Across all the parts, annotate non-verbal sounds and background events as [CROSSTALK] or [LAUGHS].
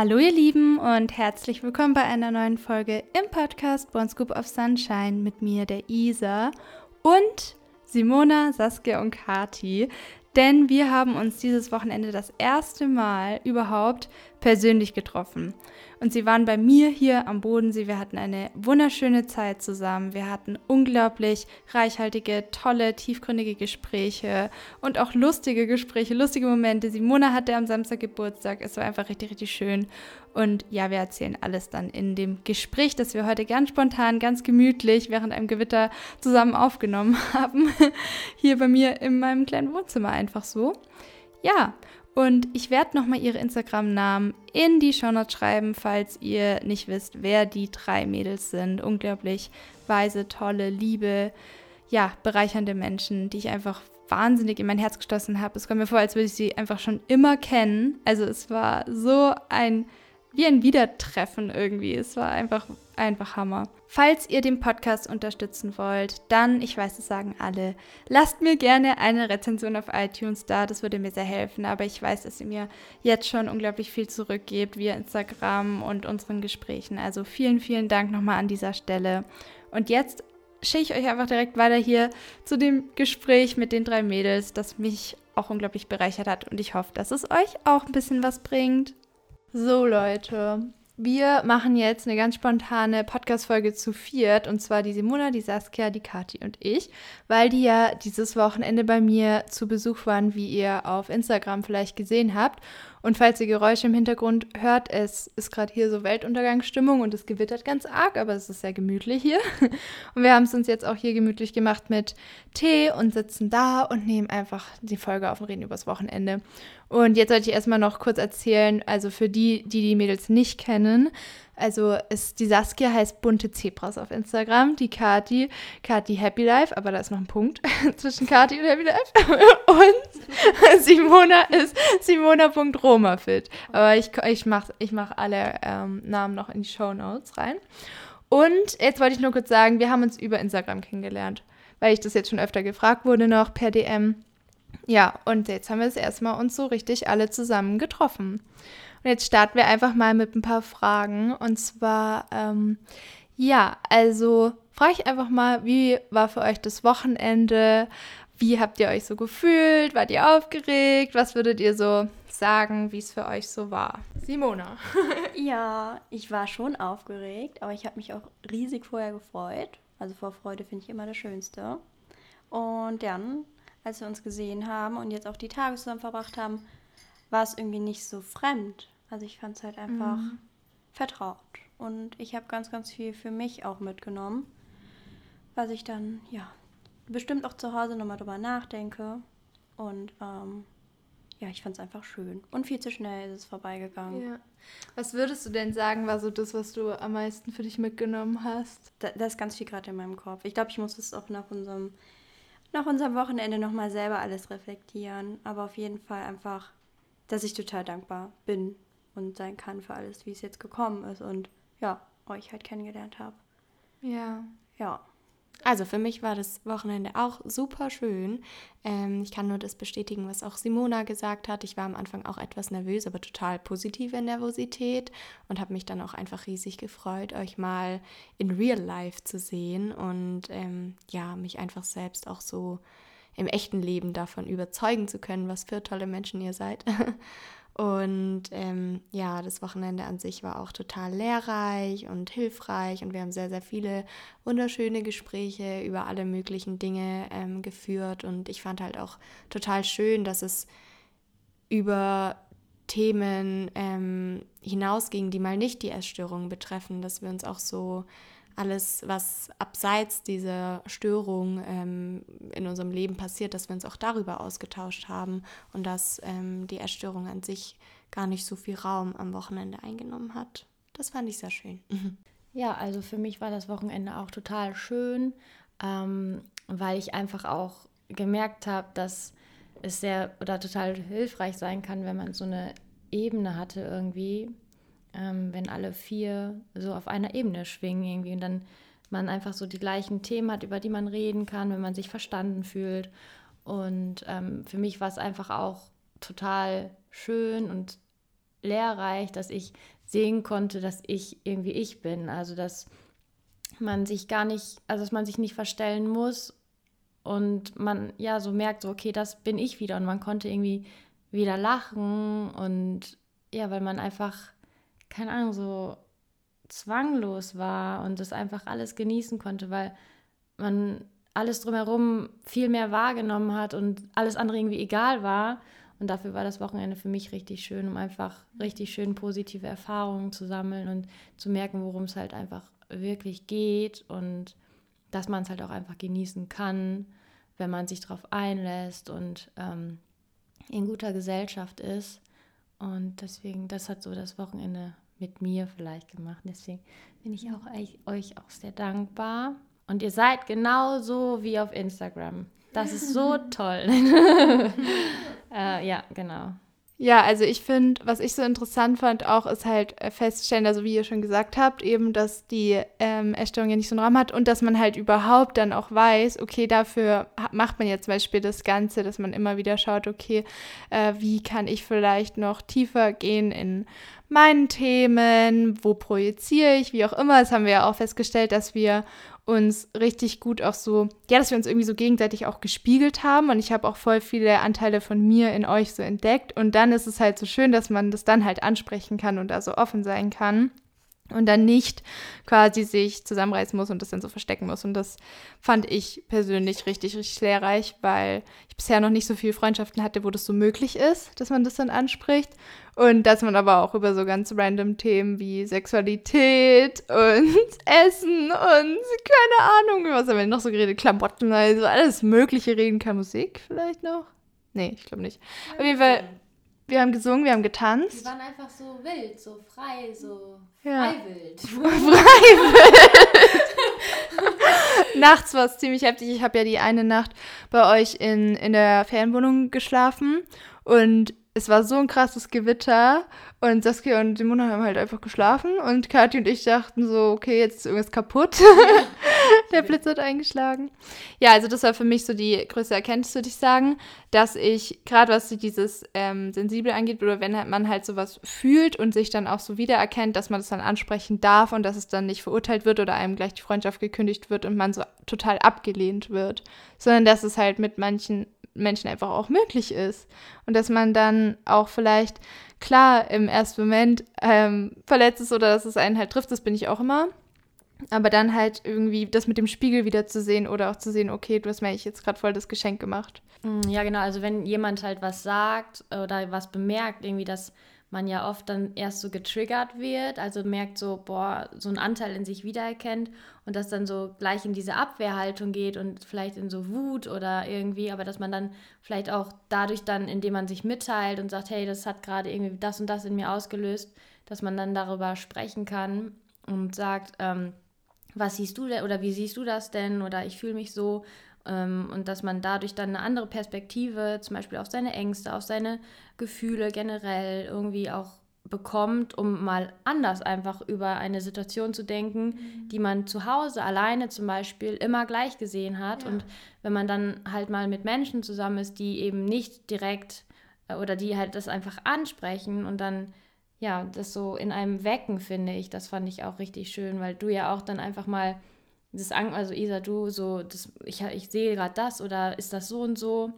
Hallo ihr Lieben und herzlich willkommen bei einer neuen Folge im Podcast Born Scoop of Sunshine mit mir, der Isa und Simona, Saskia und Kati. Denn wir haben uns dieses Wochenende das erste Mal überhaupt persönlich getroffen. Und sie waren bei mir hier am Bodensee. Wir hatten eine wunderschöne Zeit zusammen. Wir hatten unglaublich reichhaltige, tolle, tiefgründige Gespräche und auch lustige Gespräche, lustige Momente. Simona hatte am Samstag Geburtstag. Es war einfach richtig, richtig schön. Und ja, wir erzählen alles dann in dem Gespräch, das wir heute ganz spontan, ganz gemütlich während einem Gewitter zusammen aufgenommen [LAUGHS] haben. Hier bei mir in meinem kleinen Wohnzimmer einfach so. Ja, und ich werde nochmal ihre Instagram-Namen in die Shownotes schreiben, falls ihr nicht wisst, wer die drei Mädels sind. Unglaublich weise, tolle, liebe, ja, bereichernde Menschen, die ich einfach wahnsinnig in mein Herz geschlossen habe. Es kommt mir vor, als würde ich sie einfach schon immer kennen. Also es war so ein wie ein Wiedertreffen irgendwie. Es war einfach, einfach Hammer. Falls ihr den Podcast unterstützen wollt, dann, ich weiß, es sagen alle, lasst mir gerne eine Rezension auf iTunes da. Das würde mir sehr helfen. Aber ich weiß, dass ihr mir jetzt schon unglaublich viel zurückgebt via Instagram und unseren Gesprächen. Also vielen, vielen Dank nochmal an dieser Stelle. Und jetzt schicke ich euch einfach direkt weiter hier zu dem Gespräch mit den drei Mädels, das mich auch unglaublich bereichert hat. Und ich hoffe, dass es euch auch ein bisschen was bringt. So Leute, wir machen jetzt eine ganz spontane Podcast-Folge zu viert und zwar die Simona, die Saskia, die Kati und ich, weil die ja dieses Wochenende bei mir zu Besuch waren, wie ihr auf Instagram vielleicht gesehen habt. Und falls ihr Geräusche im Hintergrund hört, es ist gerade hier so Weltuntergangsstimmung und es gewittert ganz arg, aber es ist sehr gemütlich hier. [LAUGHS] Und wir haben es uns jetzt auch hier gemütlich gemacht mit Tee und sitzen da und nehmen einfach die Folge auf und reden übers Wochenende. Und jetzt sollte ich erstmal noch kurz erzählen, also für die, die die Mädels nicht kennen, also ist, die Saskia heißt Bunte Zebras auf Instagram, die Kati, Kati Happy Life, aber da ist noch ein Punkt [LAUGHS] zwischen Kati und Happy Life. [LAUGHS] Und Simona ist Simona.romafit. Aber ich, ich mache ich mach alle ähm, Namen noch in die Show Notes rein. Und jetzt wollte ich nur kurz sagen, wir haben uns über Instagram kennengelernt, weil ich das jetzt schon öfter gefragt wurde noch per DM. Ja, und jetzt haben wir es erstmal uns so richtig alle zusammen getroffen. Und jetzt starten wir einfach mal mit ein paar Fragen. Und zwar, ähm, ja, also frage ich einfach mal, wie war für euch das Wochenende? Wie habt ihr euch so gefühlt? Wart ihr aufgeregt? Was würdet ihr so sagen, wie es für euch so war? Simona. [LAUGHS] ja, ich war schon aufgeregt, aber ich habe mich auch riesig vorher gefreut. Also vor Freude finde ich immer das Schönste. Und dann, als wir uns gesehen haben und jetzt auch die Tage zusammen verbracht haben, war es irgendwie nicht so fremd. Also ich fand es halt einfach mhm. vertraut. Und ich habe ganz, ganz viel für mich auch mitgenommen, was ich dann, ja, bestimmt auch zu Hause nochmal drüber nachdenke. Und ähm, ja, ich fand es einfach schön. Und viel zu schnell ist es vorbeigegangen. Ja. Was würdest du denn sagen, war so das, was du am meisten für dich mitgenommen hast? Da, da ist ganz viel gerade in meinem Kopf. Ich glaube, ich muss es auch nach unserem, nach unserem Wochenende nochmal selber alles reflektieren. Aber auf jeden Fall einfach dass ich total dankbar bin und sein kann für alles, wie es jetzt gekommen ist und ja, euch halt kennengelernt habe. Ja. Ja. Also für mich war das Wochenende auch super schön. Ähm, ich kann nur das bestätigen, was auch Simona gesagt hat. Ich war am Anfang auch etwas nervös, aber total positive Nervosität und habe mich dann auch einfach riesig gefreut, euch mal in Real Life zu sehen und ähm, ja, mich einfach selbst auch so im echten Leben davon überzeugen zu können, was für tolle Menschen ihr seid. [LAUGHS] Und ähm, ja, das Wochenende an sich war auch total lehrreich und hilfreich und wir haben sehr, sehr viele wunderschöne Gespräche über alle möglichen Dinge ähm, geführt. Und ich fand halt auch total schön, dass es über Themen ähm, hinausging, die mal nicht die Essstörung betreffen, dass wir uns auch so alles, was abseits dieser Störung ähm, in unserem Leben passiert, dass wir uns auch darüber ausgetauscht haben und dass ähm, die Essstörung an sich gar nicht so viel Raum am Wochenende eingenommen hat. Das fand ich sehr schön. [LAUGHS] Ja, also für mich war das Wochenende auch total schön, ähm, weil ich einfach auch gemerkt habe, dass es sehr oder total hilfreich sein kann, wenn man so eine Ebene hatte irgendwie, ähm, wenn alle vier so auf einer Ebene schwingen irgendwie und dann man einfach so die gleichen Themen hat, über die man reden kann, wenn man sich verstanden fühlt. Und ähm, für mich war es einfach auch total schön und lehrreich, dass ich sehen konnte, dass ich irgendwie ich bin. Also dass man sich gar nicht, also dass man sich nicht verstellen muss und man ja so merkt, so okay, das bin ich wieder und man konnte irgendwie wieder lachen und ja, weil man einfach, keine Ahnung, so zwanglos war und das einfach alles genießen konnte, weil man alles drumherum viel mehr wahrgenommen hat und alles andere irgendwie egal war. Und dafür war das Wochenende für mich richtig schön, um einfach richtig schön positive Erfahrungen zu sammeln und zu merken, worum es halt einfach wirklich geht und dass man es halt auch einfach genießen kann, wenn man sich darauf einlässt und ähm, in guter Gesellschaft ist. Und deswegen, das hat so das Wochenende mit mir vielleicht gemacht. Deswegen bin ich auch euch, auch sehr dankbar. Und ihr seid genauso wie auf Instagram. Das ist so [LAUGHS] toll. [LAUGHS] äh, ja, genau. Ja, also ich finde, was ich so interessant fand auch, ist halt äh, feststellen, also wie ihr schon gesagt habt, eben, dass die ähm, Erstellung ja nicht so einen Raum hat und dass man halt überhaupt dann auch weiß, okay, dafür macht man jetzt zum Beispiel das Ganze, dass man immer wieder schaut, okay, äh, wie kann ich vielleicht noch tiefer gehen in meinen Themen, wo projiziere ich, wie auch immer. Das haben wir ja auch festgestellt, dass wir uns richtig gut auch so, ja, dass wir uns irgendwie so gegenseitig auch gespiegelt haben. Und ich habe auch voll viele Anteile von mir in euch so entdeckt. Und dann ist es halt so schön, dass man das dann halt ansprechen kann und da so offen sein kann und dann nicht quasi sich zusammenreißen muss und das dann so verstecken muss. Und das fand ich persönlich richtig, richtig lehrreich, weil ich bisher noch nicht so viele Freundschaften hatte, wo das so möglich ist, dass man das dann anspricht. Und dass man aber auch über so ganz random Themen wie Sexualität und [LAUGHS] Essen und keine Ahnung, was haben wir noch so geredet, Klamotten, also alles Mögliche reden kann. Musik vielleicht noch? Nee, ich glaube nicht. Auf jeden Fall wir haben gesungen, wir haben getanzt. Wir waren einfach so wild, so frei, so ja. freiwild. [LAUGHS] freiwild. [LAUGHS] Nachts war es ziemlich heftig. Ich habe ja die eine Nacht bei euch in, in der Fernwohnung geschlafen und es war so ein krasses Gewitter und Saskia und Simona haben halt einfach geschlafen und Kathi und ich dachten so, okay, jetzt ist irgendwas kaputt. [LAUGHS] Der Blitz hat eingeschlagen. Ja, also das war für mich so die größte Erkenntnis, würde ich sagen, dass ich, gerade was dieses ähm, Sensible angeht, oder wenn man halt sowas fühlt und sich dann auch so wiedererkennt, dass man das dann ansprechen darf und dass es dann nicht verurteilt wird oder einem gleich die Freundschaft gekündigt wird und man so total abgelehnt wird, sondern dass es halt mit manchen Menschen einfach auch möglich ist. Und dass man dann auch vielleicht, klar, im ersten Moment ähm, verletzt ist oder dass es einen halt trifft, das bin ich auch immer. Aber dann halt irgendwie das mit dem Spiegel wieder zu sehen oder auch zu sehen, okay, du hast mir eigentlich jetzt gerade voll das Geschenk gemacht. Mm, ja, genau. Also wenn jemand halt was sagt oder was bemerkt, irgendwie, dass man ja oft dann erst so getriggert wird, also merkt so, boah, so einen Anteil in sich wiedererkennt und das dann so gleich in diese Abwehrhaltung geht und vielleicht in so Wut oder irgendwie, aber dass man dann vielleicht auch dadurch dann, indem man sich mitteilt und sagt, hey, das hat gerade irgendwie das und das in mir ausgelöst, dass man dann darüber sprechen kann und sagt, ähm, was siehst du denn oder wie siehst du das denn oder ich fühle mich so und dass man dadurch dann eine andere Perspektive, zum Beispiel auf seine Ängste, auf seine Gefühle generell irgendwie auch bekommt, um mal anders einfach über eine Situation zu denken, mhm. die man zu Hause alleine zum Beispiel immer gleich gesehen hat. Ja. Und wenn man dann halt mal mit Menschen zusammen ist, die eben nicht direkt äh, oder die halt das einfach ansprechen und dann ja, das so in einem wecken, finde ich, das fand ich auch richtig schön, weil du ja auch dann einfach mal das Angst, also Isa, du so, das, ich, ich sehe gerade das oder ist das so und so?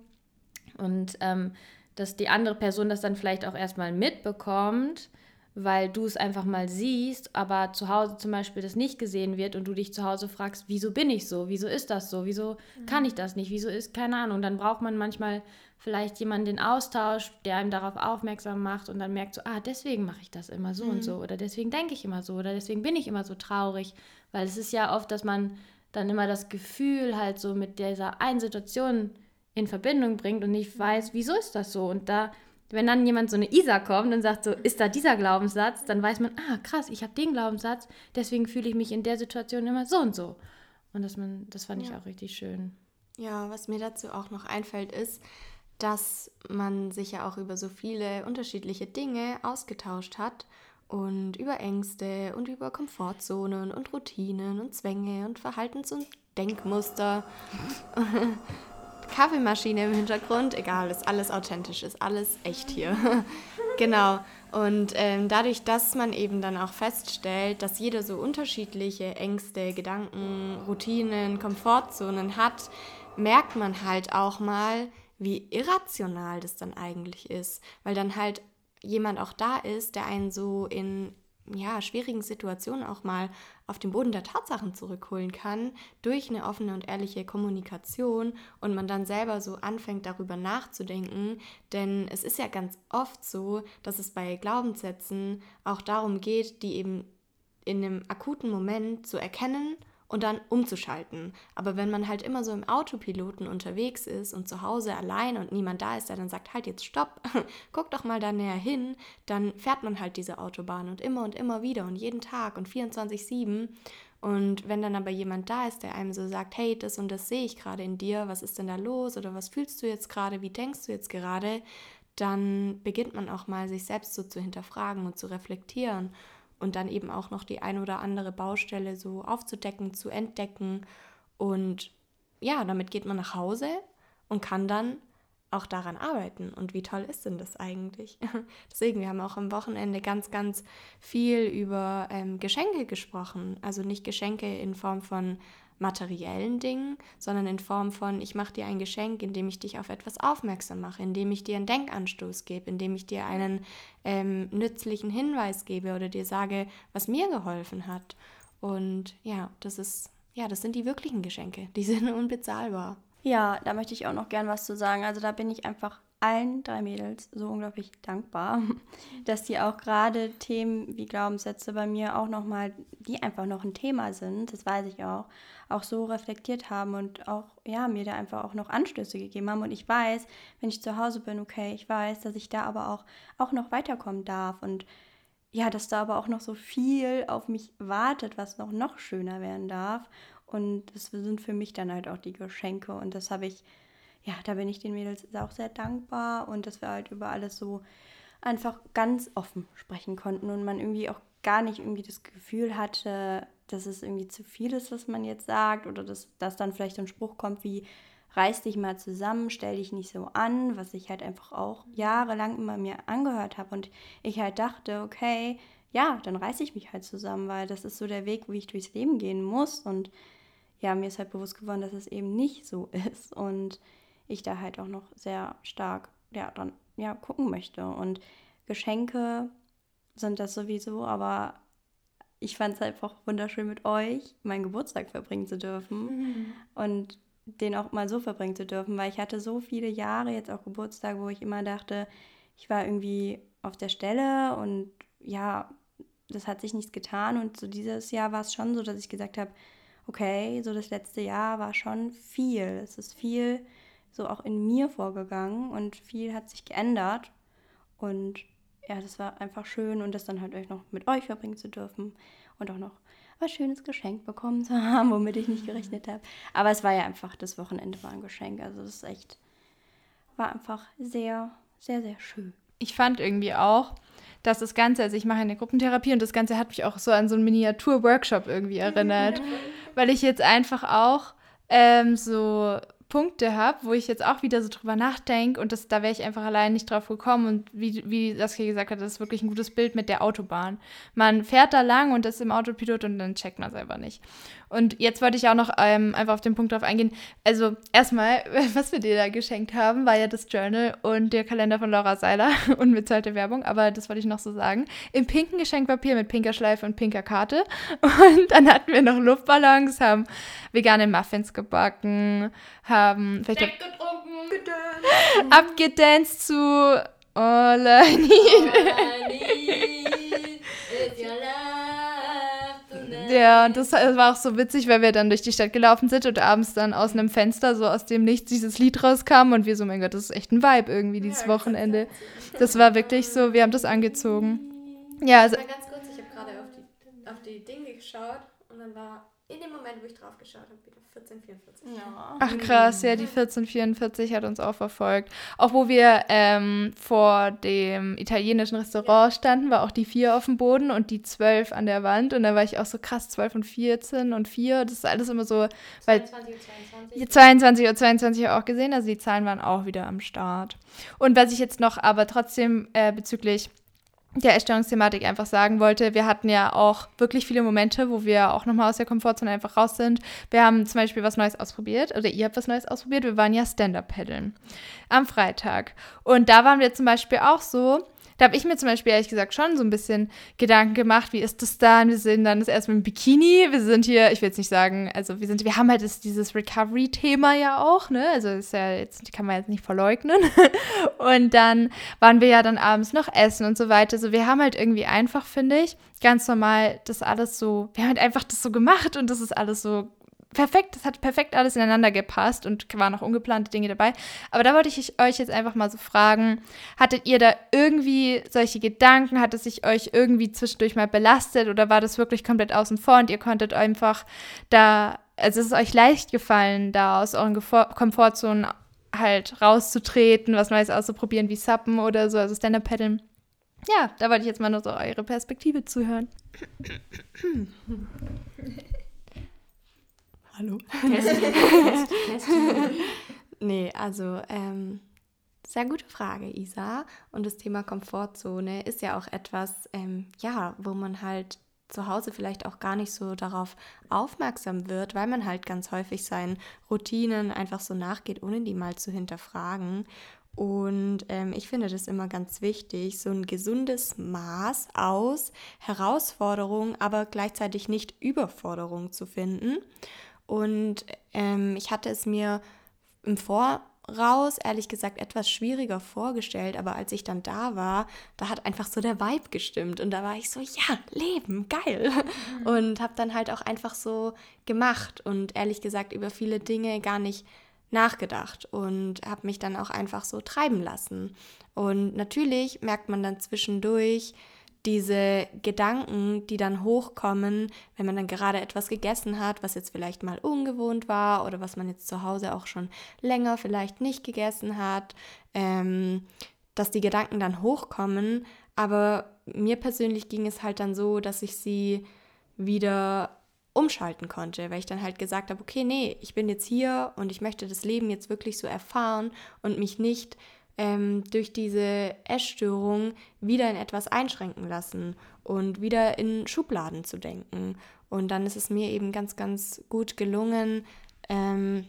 Und ähm, dass die andere Person das dann vielleicht auch erstmal mitbekommt, weil du es einfach mal siehst, aber zu Hause zum Beispiel das nicht gesehen wird und du dich zu Hause fragst, wieso bin ich so, wieso ist das so, wieso mhm. kann ich das nicht, wieso ist, keine Ahnung, dann braucht man manchmal vielleicht jemanden den Austausch, der einem darauf aufmerksam macht und dann merkt so, ah, deswegen mache ich das immer so mhm. und so oder deswegen denke ich immer so oder deswegen bin ich immer so traurig, weil es ist ja oft, dass man dann immer das Gefühl halt so mit dieser einen Situation in Verbindung bringt und nicht weiß, wieso ist das so und da wenn dann jemand so eine Isa kommt und sagt so, ist da dieser Glaubenssatz, dann weiß man, ah krass, ich habe den Glaubenssatz, deswegen fühle ich mich in der Situation immer so und so. Und das, man, das fand ja. ich auch richtig schön. Ja, was mir dazu auch noch einfällt, ist, dass man sich ja auch über so viele unterschiedliche Dinge ausgetauscht hat und über Ängste und über Komfortzonen und Routinen und Zwänge und Verhaltens- und Denkmuster [LAUGHS] Kaffeemaschine im Hintergrund. Egal, ist alles authentisch, ist alles echt hier. [LAUGHS] genau. Und ähm, dadurch, dass man eben dann auch feststellt, dass jeder so unterschiedliche Ängste, Gedanken, Routinen, Komfortzonen hat, merkt man halt auch mal, wie irrational das dann eigentlich ist. Weil dann halt jemand auch da ist, der einen so in ja, schwierigen Situationen auch mal auf den Boden der Tatsachen zurückholen kann, durch eine offene und ehrliche Kommunikation und man dann selber so anfängt darüber nachzudenken. Denn es ist ja ganz oft so, dass es bei Glaubenssätzen auch darum geht, die eben in einem akuten Moment zu erkennen und dann umzuschalten. Aber wenn man halt immer so im Autopiloten unterwegs ist und zu Hause allein und niemand da ist, der dann sagt, halt jetzt stopp, [LAUGHS] guck doch mal da näher hin, dann fährt man halt diese Autobahn und immer und immer wieder und jeden Tag und 24-7. Und wenn dann aber jemand da ist, der einem so sagt, hey, das und das sehe ich gerade in dir, was ist denn da los oder was fühlst du jetzt gerade, wie denkst du jetzt gerade, dann beginnt man auch mal sich selbst so zu hinterfragen und zu reflektieren und dann eben auch noch die ein oder andere Baustelle so aufzudecken, zu entdecken. Und ja, damit geht man nach Hause und kann dann auch daran arbeiten. Und wie toll ist denn das eigentlich? [LAUGHS] Deswegen, wir haben auch am Wochenende ganz, ganz viel über ähm, Geschenke gesprochen. Also nicht Geschenke in Form von materiellen Dingen, sondern in Form von, ich mache dir ein Geschenk, indem ich dich auf etwas aufmerksam mache, indem ich dir einen Denkanstoß gebe, indem ich dir einen ähm, nützlichen Hinweis gebe oder dir sage, was mir geholfen hat. Und ja, das ist, ja, das sind die wirklichen Geschenke. Die sind [LAUGHS] unbezahlbar. Ja, da möchte ich auch noch gern was zu sagen. Also da bin ich einfach allen drei Mädels so unglaublich dankbar, [LAUGHS] dass die auch gerade Themen wie Glaubenssätze bei mir auch nochmal, die einfach noch ein Thema sind, das weiß ich auch, auch so reflektiert haben und auch, ja, mir da einfach auch noch Anstöße gegeben haben. Und ich weiß, wenn ich zu Hause bin, okay, ich weiß, dass ich da aber auch, auch noch weiterkommen darf und ja, dass da aber auch noch so viel auf mich wartet, was noch, noch schöner werden darf. Und das sind für mich dann halt auch die Geschenke. Und das habe ich ja, da bin ich den Mädels auch sehr dankbar und dass wir halt über alles so einfach ganz offen sprechen konnten und man irgendwie auch gar nicht irgendwie das Gefühl hatte, dass es irgendwie zu viel ist, was man jetzt sagt oder dass, dass dann vielleicht so ein Spruch kommt wie reiß dich mal zusammen, stell dich nicht so an, was ich halt einfach auch jahrelang immer mir angehört habe und ich halt dachte, okay, ja, dann reiß ich mich halt zusammen, weil das ist so der Weg, wie ich durchs Leben gehen muss und ja, mir ist halt bewusst geworden, dass es eben nicht so [LAUGHS] ist und ich da halt auch noch sehr stark ja, dann ja, gucken möchte. Und Geschenke sind das sowieso, aber ich fand es einfach wunderschön mit euch, meinen Geburtstag verbringen zu dürfen mhm. und den auch mal so verbringen zu dürfen, weil ich hatte so viele Jahre jetzt auch Geburtstag, wo ich immer dachte, ich war irgendwie auf der Stelle und ja, das hat sich nichts getan und so dieses Jahr war es schon so, dass ich gesagt habe, okay, so das letzte Jahr war schon viel. Es ist viel so auch in mir vorgegangen und viel hat sich geändert. Und ja, das war einfach schön und das dann halt euch noch mit euch verbringen zu dürfen und auch noch was schönes Geschenk bekommen zu [LAUGHS] haben, womit ich nicht gerechnet habe. Aber es war ja einfach, das Wochenende war ein Geschenk. Also es ist echt, war einfach sehr, sehr, sehr schön. Ich fand irgendwie auch, dass das Ganze, also ich mache eine Gruppentherapie und das Ganze hat mich auch so an so einen Miniatur-Workshop irgendwie erinnert, [LAUGHS] weil ich jetzt einfach auch ähm, so Punkte habe, wo ich jetzt auch wieder so drüber nachdenke und das, da wäre ich einfach allein nicht drauf gekommen. Und wie, wie Saskia gesagt hat, das ist wirklich ein gutes Bild mit der Autobahn. Man fährt da lang und ist im Autopilot und dann checkt man es einfach nicht. Und jetzt wollte ich auch noch ähm, einfach auf den Punkt drauf eingehen. Also erstmal, [LAUGHS] was wir dir da geschenkt haben, war ja das Journal und der Kalender von Laura Seiler, [LAUGHS] unbezahlte Werbung, aber das wollte ich noch so sagen. Im pinken Geschenkpapier mit pinker Schleife und pinker Karte. [LAUGHS] Und dann hatten wir noch Luftballons, haben vegane Muffins gebacken, haben vielleicht getrunken, abgedanced zu All I Need. All I need is your love Ja, und das war auch so witzig, weil wir dann durch die Stadt gelaufen sind und abends dann aus einem Fenster so aus dem Nichts dieses Lied rauskam und wir so, mein Gott, das ist echt ein Vibe irgendwie dieses Wochenende. Das war wirklich so, wir haben das angezogen. Ja, also. Ganz kurz, ich habe gerade auf die, auf die Dinge geschaut und dann war in dem Moment, wo ich drauf geschaut habe, wieder 1444. Ja. Ach krass, ja, die 1444 hat uns auch verfolgt. Auch wo wir ähm, vor dem italienischen Restaurant standen, war auch die 4 auf dem Boden und die 12 an der Wand. Und da war ich auch so krass, 12 und 14 und 4. Das ist alles immer so, weil 22 Uhr 22. 22 Uhr 22 auch gesehen, also die Zahlen waren auch wieder am Start. Und was ich jetzt noch aber trotzdem äh, bezüglich der Essstörungsthematik einfach sagen wollte, wir hatten ja auch wirklich viele Momente, wo wir auch nochmal aus der Komfortzone einfach raus sind. Wir haben zum Beispiel was Neues ausprobiert, oder ihr habt was Neues ausprobiert, wir waren ja Stand-Up-Paddeln am Freitag. Und da waren wir zum Beispiel auch so, da habe ich mir zum Beispiel ehrlich gesagt schon so ein bisschen Gedanken gemacht, wie ist das dann? Wir sind dann das erste mit dem Bikini, wir sind hier, ich will jetzt nicht sagen, also wir sind, wir haben halt das, dieses Recovery-Thema ja auch, ne? Also ist ja jetzt, kann man jetzt nicht verleugnen. [LAUGHS] Und dann waren wir ja dann abends noch essen und so weiter. Also wir haben halt irgendwie einfach, finde ich, ganz normal das alles so, wir haben halt einfach das so gemacht und das ist alles so perfekt, das hat perfekt alles ineinander gepasst und waren auch ungeplante Dinge dabei. Aber da wollte ich euch jetzt einfach mal so fragen, hattet ihr da irgendwie solche Gedanken, hat es sich euch irgendwie zwischendurch mal belastet oder war das wirklich komplett außen vor und ihr konntet einfach da, also es ist euch leicht gefallen, da aus euren Gefor Komfortzonen halt rauszutreten, was Neues auszuprobieren, wie Suppen oder so, also Stand-Up-Paddeln. Ja, da wollte ich jetzt mal nur so eure Perspektive zuhören. [LAUGHS] Hallo. [LAUGHS] [LAUGHS] nee, also ähm, sehr gute Frage, Isa. Und das Thema Komfortzone ist ja auch etwas, ähm, ja, wo man halt zu Hause vielleicht auch gar nicht so darauf aufmerksam wird, weil man halt ganz häufig seinen Routinen einfach so nachgeht, ohne die mal zu hinterfragen. Und ähm, ich finde das immer ganz wichtig, so ein gesundes Maß aus Herausforderung, aber gleichzeitig nicht Überforderung zu finden. Und ähm, ich hatte es mir im Voraus, ehrlich gesagt, etwas schwieriger vorgestellt. Aber als ich dann da war, da hat einfach so der Vibe gestimmt. Und da war ich so, ja, Leben, geil. Mhm. Und habe dann halt auch einfach so gemacht. Und ehrlich gesagt, über viele Dinge gar nicht nachgedacht und habe mich dann auch einfach so treiben lassen. Und natürlich merkt man dann zwischendurch, diese Gedanken, die dann hochkommen, wenn man dann gerade etwas gegessen hat, was jetzt vielleicht mal ungewohnt war oder was man jetzt zu Hause auch schon länger vielleicht nicht gegessen hat, ähm, dass die Gedanken dann hochkommen. Aber mir persönlich ging es halt dann so, dass ich sie wieder umschalten konnte, weil ich dann halt gesagt habe, okay, nee, ich bin jetzt hier und ich möchte das Leben jetzt wirklich so erfahren und mich nicht ähm, durch diese Essstörung wieder in etwas einschränken lassen und wieder in Schubladen zu denken. Und dann ist es mir eben ganz, ganz gut gelungen, ähm,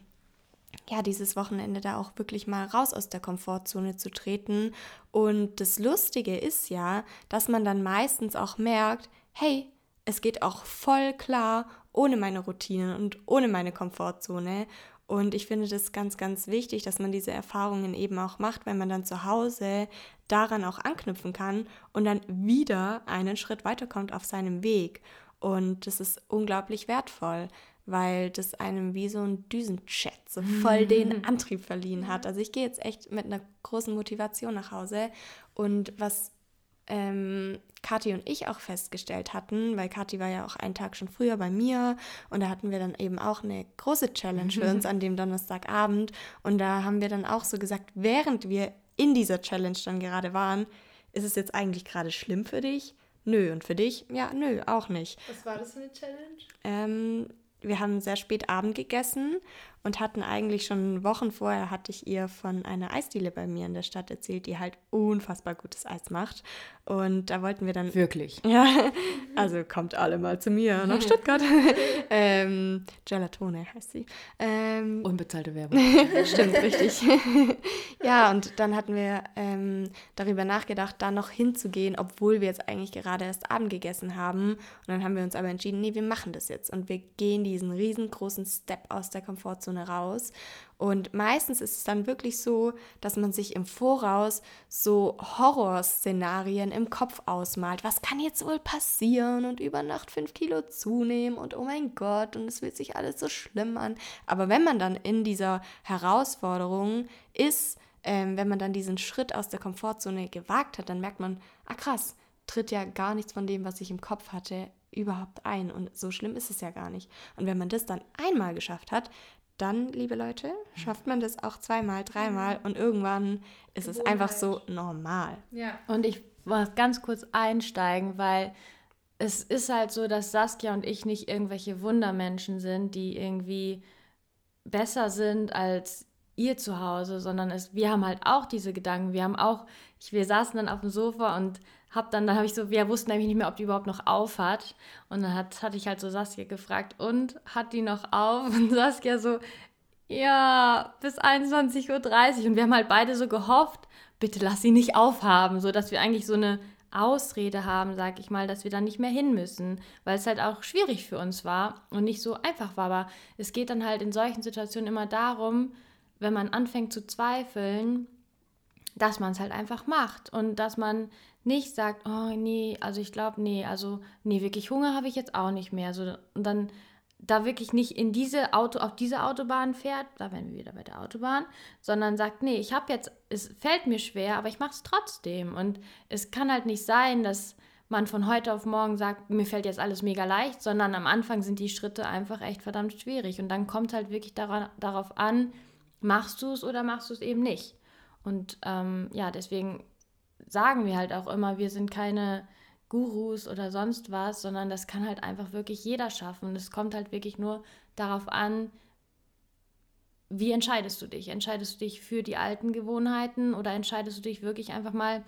ja, dieses Wochenende da auch wirklich mal raus aus der Komfortzone zu treten. Und das Lustige ist ja, dass man dann meistens auch merkt, hey, es geht auch voll klar ohne meine Routinen und ohne meine Komfortzone. Und ich finde das ganz, ganz wichtig, dass man diese Erfahrungen eben auch macht, wenn man dann zu Hause daran auch anknüpfen kann und dann wieder einen Schritt weiterkommt auf seinem Weg. Und das ist unglaublich wertvoll, weil das einem wie so ein Düsenjet so voll den [LAUGHS] Antrieb verliehen hat. Also ich gehe jetzt echt mit einer großen Motivation nach Hause. Und was ähm, Kathi und ich auch festgestellt hatten, weil Kathi war ja auch einen Tag schon früher bei mir und da hatten wir dann eben auch eine große Challenge für uns [LAUGHS] an dem Donnerstagabend und da haben wir dann auch so gesagt, während wir in dieser Challenge dann gerade waren, ist es jetzt eigentlich gerade schlimm für dich? Nö. Und für dich? Ja, nö, auch nicht. Was war das für eine Challenge? Ähm, wir haben sehr spät Abend gegessen und hatten eigentlich schon Wochen vorher, hatte ich ihr von einer Eisdiele bei mir in der Stadt erzählt, die halt unfassbar gutes Eis macht. Und da wollten wir dann... Wirklich? [LAUGHS] Ja, also kommt alle mal zu mir nach [LAUGHS] Stuttgart. [LAUGHS] ähm, Gelatone heißt sie. Ähm, Unbezahlte Werbung. Stimmt, richtig. ja, und dann hatten wir ähm, darüber nachgedacht, da noch hinzugehen, obwohl wir jetzt eigentlich gerade erst Abend gegessen haben. Und dann haben wir uns aber entschieden, nee, wir machen das jetzt. Und wir gehen diesen riesengroßen Step aus der Komfortzone raus. Und meistens ist es dann wirklich so, dass man sich im Voraus so Horrorszenarien im Kopf ausmalt. Was kann jetzt wohl passieren und über Nacht fünf Kilo zunehmen und oh mein Gott und es fühlt sich alles so schlimm an. Aber wenn man dann in dieser Herausforderung ist, ähm, wenn man dann diesen Schritt aus der Komfortzone gewagt hat, dann merkt man, ah krass, tritt ja gar nichts von dem, was ich im Kopf hatte, überhaupt ein. Und so schlimm ist es ja gar nicht. Und wenn man das dann einmal geschafft hat, dann, liebe Leute, schafft man das auch zweimal, dreimal und irgendwann ist es einfach so normal. Ja. Und ich muss ganz kurz einsteigen, weil es ist halt so, dass Saskia und ich nicht irgendwelche Wundermenschen sind, die irgendwie besser sind als ihr zu Hause, sondern es, wir haben halt auch diese Gedanken. Wir haben auch, ich, wir saßen dann auf dem Sofa und hab dann, dann habe ich so, wir wussten nämlich nicht mehr, ob die überhaupt noch auf hat. Und dann hat, hatte ich halt so Saskia gefragt, und hat die noch auf? Und [LAUGHS] Saskia so, ja, bis 21.30 Uhr. Und wir haben halt beide so gehofft, bitte lass sie nicht aufhaben, so dass wir eigentlich so eine Ausrede haben, sag ich mal, dass wir dann nicht mehr hin müssen, weil es halt auch schwierig für uns war und nicht so einfach war. Aber es geht dann halt in solchen Situationen immer darum, wenn man anfängt zu zweifeln, dass man es halt einfach macht und dass man nicht sagt, oh nee, also ich glaube, nee, also nee, wirklich Hunger habe ich jetzt auch nicht mehr. So, und dann da wirklich nicht in diese Auto, auf diese Autobahn fährt, da wären wir wieder bei der Autobahn, sondern sagt, nee, ich habe jetzt, es fällt mir schwer, aber ich mache es trotzdem. Und es kann halt nicht sein, dass man von heute auf morgen sagt, mir fällt jetzt alles mega leicht, sondern am Anfang sind die Schritte einfach echt verdammt schwierig. Und dann kommt halt wirklich daran, darauf an, machst du es oder machst du es eben nicht. Und ähm, ja, deswegen sagen wir halt auch immer, wir sind keine Gurus oder sonst was, sondern das kann halt einfach wirklich jeder schaffen. Und es kommt halt wirklich nur darauf an, wie entscheidest du dich? Entscheidest du dich für die alten Gewohnheiten oder entscheidest du dich wirklich einfach mal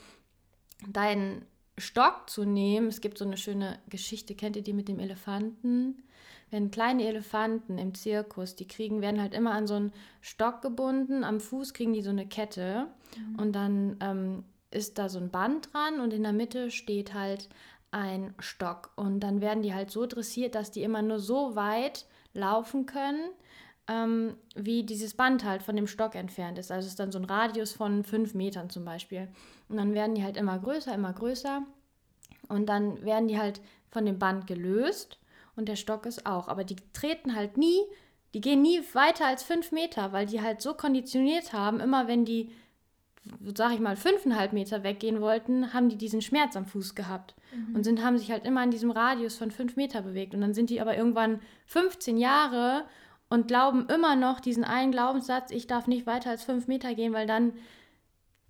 deinen Stock zu nehmen? Es gibt so eine schöne Geschichte, kennt ihr die mit dem Elefanten? Wenn kleine Elefanten im Zirkus, die kriegen, werden halt immer an so einen Stock gebunden, am Fuß kriegen die so eine Kette mhm. und dann ähm, ist da so ein Band dran und in der Mitte steht halt ein Stock. Und dann werden die halt so dressiert, dass die immer nur so weit laufen können, ähm, wie dieses Band halt von dem Stock entfernt ist. Also ist dann so ein Radius von fünf Metern zum Beispiel. Und dann werden die halt immer größer, immer größer. Und dann werden die halt von dem Band gelöst und der Stock ist auch. Aber die treten halt nie, die gehen nie weiter als fünf Meter, weil die halt so konditioniert haben, immer wenn die sag ich mal, fünfeinhalb Meter weggehen wollten, haben die diesen Schmerz am Fuß gehabt mhm. und sind, haben sich halt immer in diesem Radius von fünf Meter bewegt. Und dann sind die aber irgendwann 15 Jahre und glauben immer noch diesen einen Glaubenssatz, ich darf nicht weiter als fünf Meter gehen, weil dann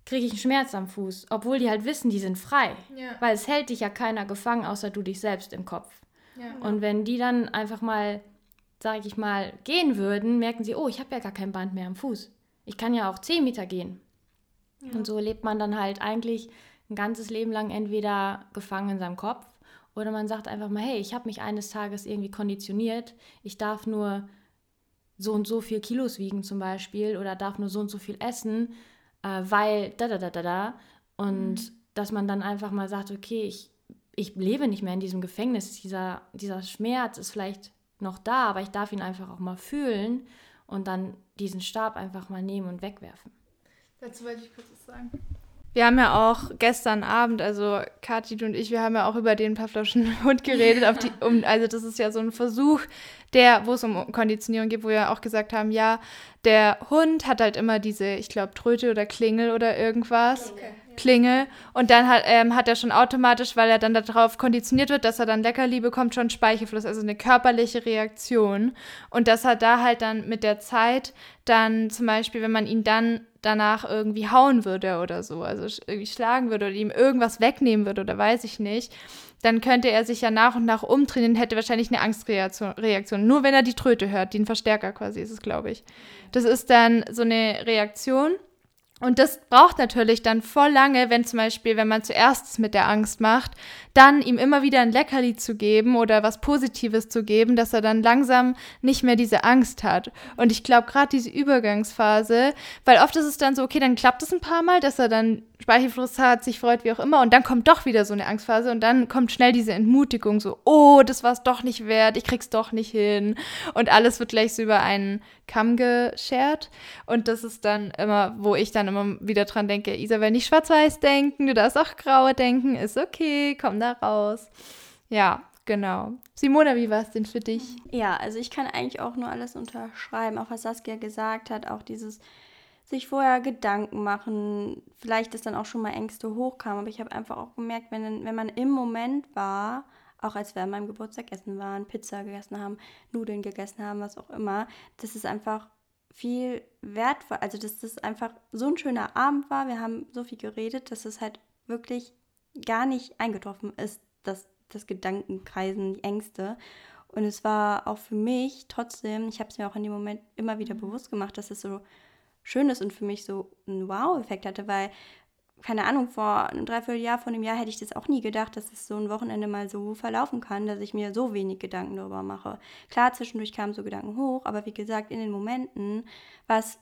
kriege ich einen Schmerz am Fuß. Obwohl die halt wissen, die sind frei. Ja. Weil es hält dich ja keiner gefangen, außer du dich selbst im Kopf. Ja, und wenn die dann einfach mal, sage ich mal, gehen würden, merken sie, oh, ich habe ja gar kein Band mehr am Fuß. Ich kann ja auch zehn Meter gehen. Und so lebt man dann halt eigentlich ein ganzes Leben lang entweder gefangen in seinem Kopf oder man sagt einfach mal, hey, ich habe mich eines Tages irgendwie konditioniert, ich darf nur so und so viel Kilos wiegen zum Beispiel oder darf nur so und so viel essen, äh, weil da da da da da. Und mhm. dass man dann einfach mal sagt, okay, ich, ich lebe nicht mehr in diesem Gefängnis, dieser, dieser Schmerz ist vielleicht noch da, aber ich darf ihn einfach auch mal fühlen und dann diesen Stab einfach mal nehmen und wegwerfen. Dazu wollte ich kurz was sagen. Wir haben ja auch gestern Abend, also Kathi und ich, wir haben ja auch über den Pavloschen [LAUGHS] Hund geredet. Die, um, also das ist ja so ein Versuch, der, wo es um Konditionierung geht, wo wir auch gesagt haben, ja, der Hund hat halt immer diese, ich glaube, Tröte oder Klingel oder irgendwas. Okay. Klingel. Und dann hat, ähm, hat er schon automatisch, weil er dann darauf konditioniert wird, dass er dann Leckerli bekommt, schon Speichelfluss, also eine körperliche Reaktion. Und dass er da halt dann mit der Zeit dann zum Beispiel, wenn man ihn dann danach irgendwie hauen würde oder so, also irgendwie schlagen würde oder ihm irgendwas wegnehmen würde oder weiß ich nicht, dann könnte er sich ja nach und nach umdrehen und hätte wahrscheinlich eine Angstreaktion. Reaktion. Nur wenn er die Tröte hört, den Verstärker quasi ist es, glaube ich. Das ist dann so eine Reaktion. Und das braucht natürlich dann voll lange, wenn zum Beispiel, wenn man zuerst mit der Angst macht, dann ihm immer wieder ein Leckerli zu geben oder was Positives zu geben, dass er dann langsam nicht mehr diese Angst hat. Und ich glaube, gerade diese Übergangsphase, weil oft ist es dann so, okay, dann klappt es ein paar Mal, dass er dann Speichelfluss hat, sich freut, wie auch immer, und dann kommt doch wieder so eine Angstphase und dann kommt schnell diese Entmutigung, so, oh, das war es doch nicht wert, ich krieg's doch nicht hin. Und alles wird gleich so über einen Kamm geschert. Und das ist dann immer, wo ich dann immer wieder dran denke, Isabel, nicht schwarz-weiß denken, du darfst auch grau denken, ist okay, komm da da raus. Ja, genau. Simona, wie war es denn für dich? Ja, also ich kann eigentlich auch nur alles unterschreiben, auch was Saskia gesagt hat, auch dieses sich vorher Gedanken machen, vielleicht, dass dann auch schon mal Ängste hochkamen, aber ich habe einfach auch gemerkt, wenn, wenn man im Moment war, auch als wir an meinem Geburtstag essen waren, Pizza gegessen haben, Nudeln gegessen haben, was auch immer, dass es einfach viel wertvoll, also dass das einfach so ein schöner Abend war. Wir haben so viel geredet, dass es halt wirklich gar nicht eingetroffen ist, dass das Gedankenkreisen, die Ängste. Und es war auch für mich trotzdem, ich habe es mir auch in dem Moment immer wieder bewusst gemacht, dass es so schön ist und für mich so einen Wow-Effekt hatte, weil keine Ahnung, vor einem Dreivierteljahr, vor einem Jahr hätte ich das auch nie gedacht, dass es so ein Wochenende mal so verlaufen kann, dass ich mir so wenig Gedanken darüber mache. Klar, zwischendurch kamen so Gedanken hoch, aber wie gesagt, in den Momenten war es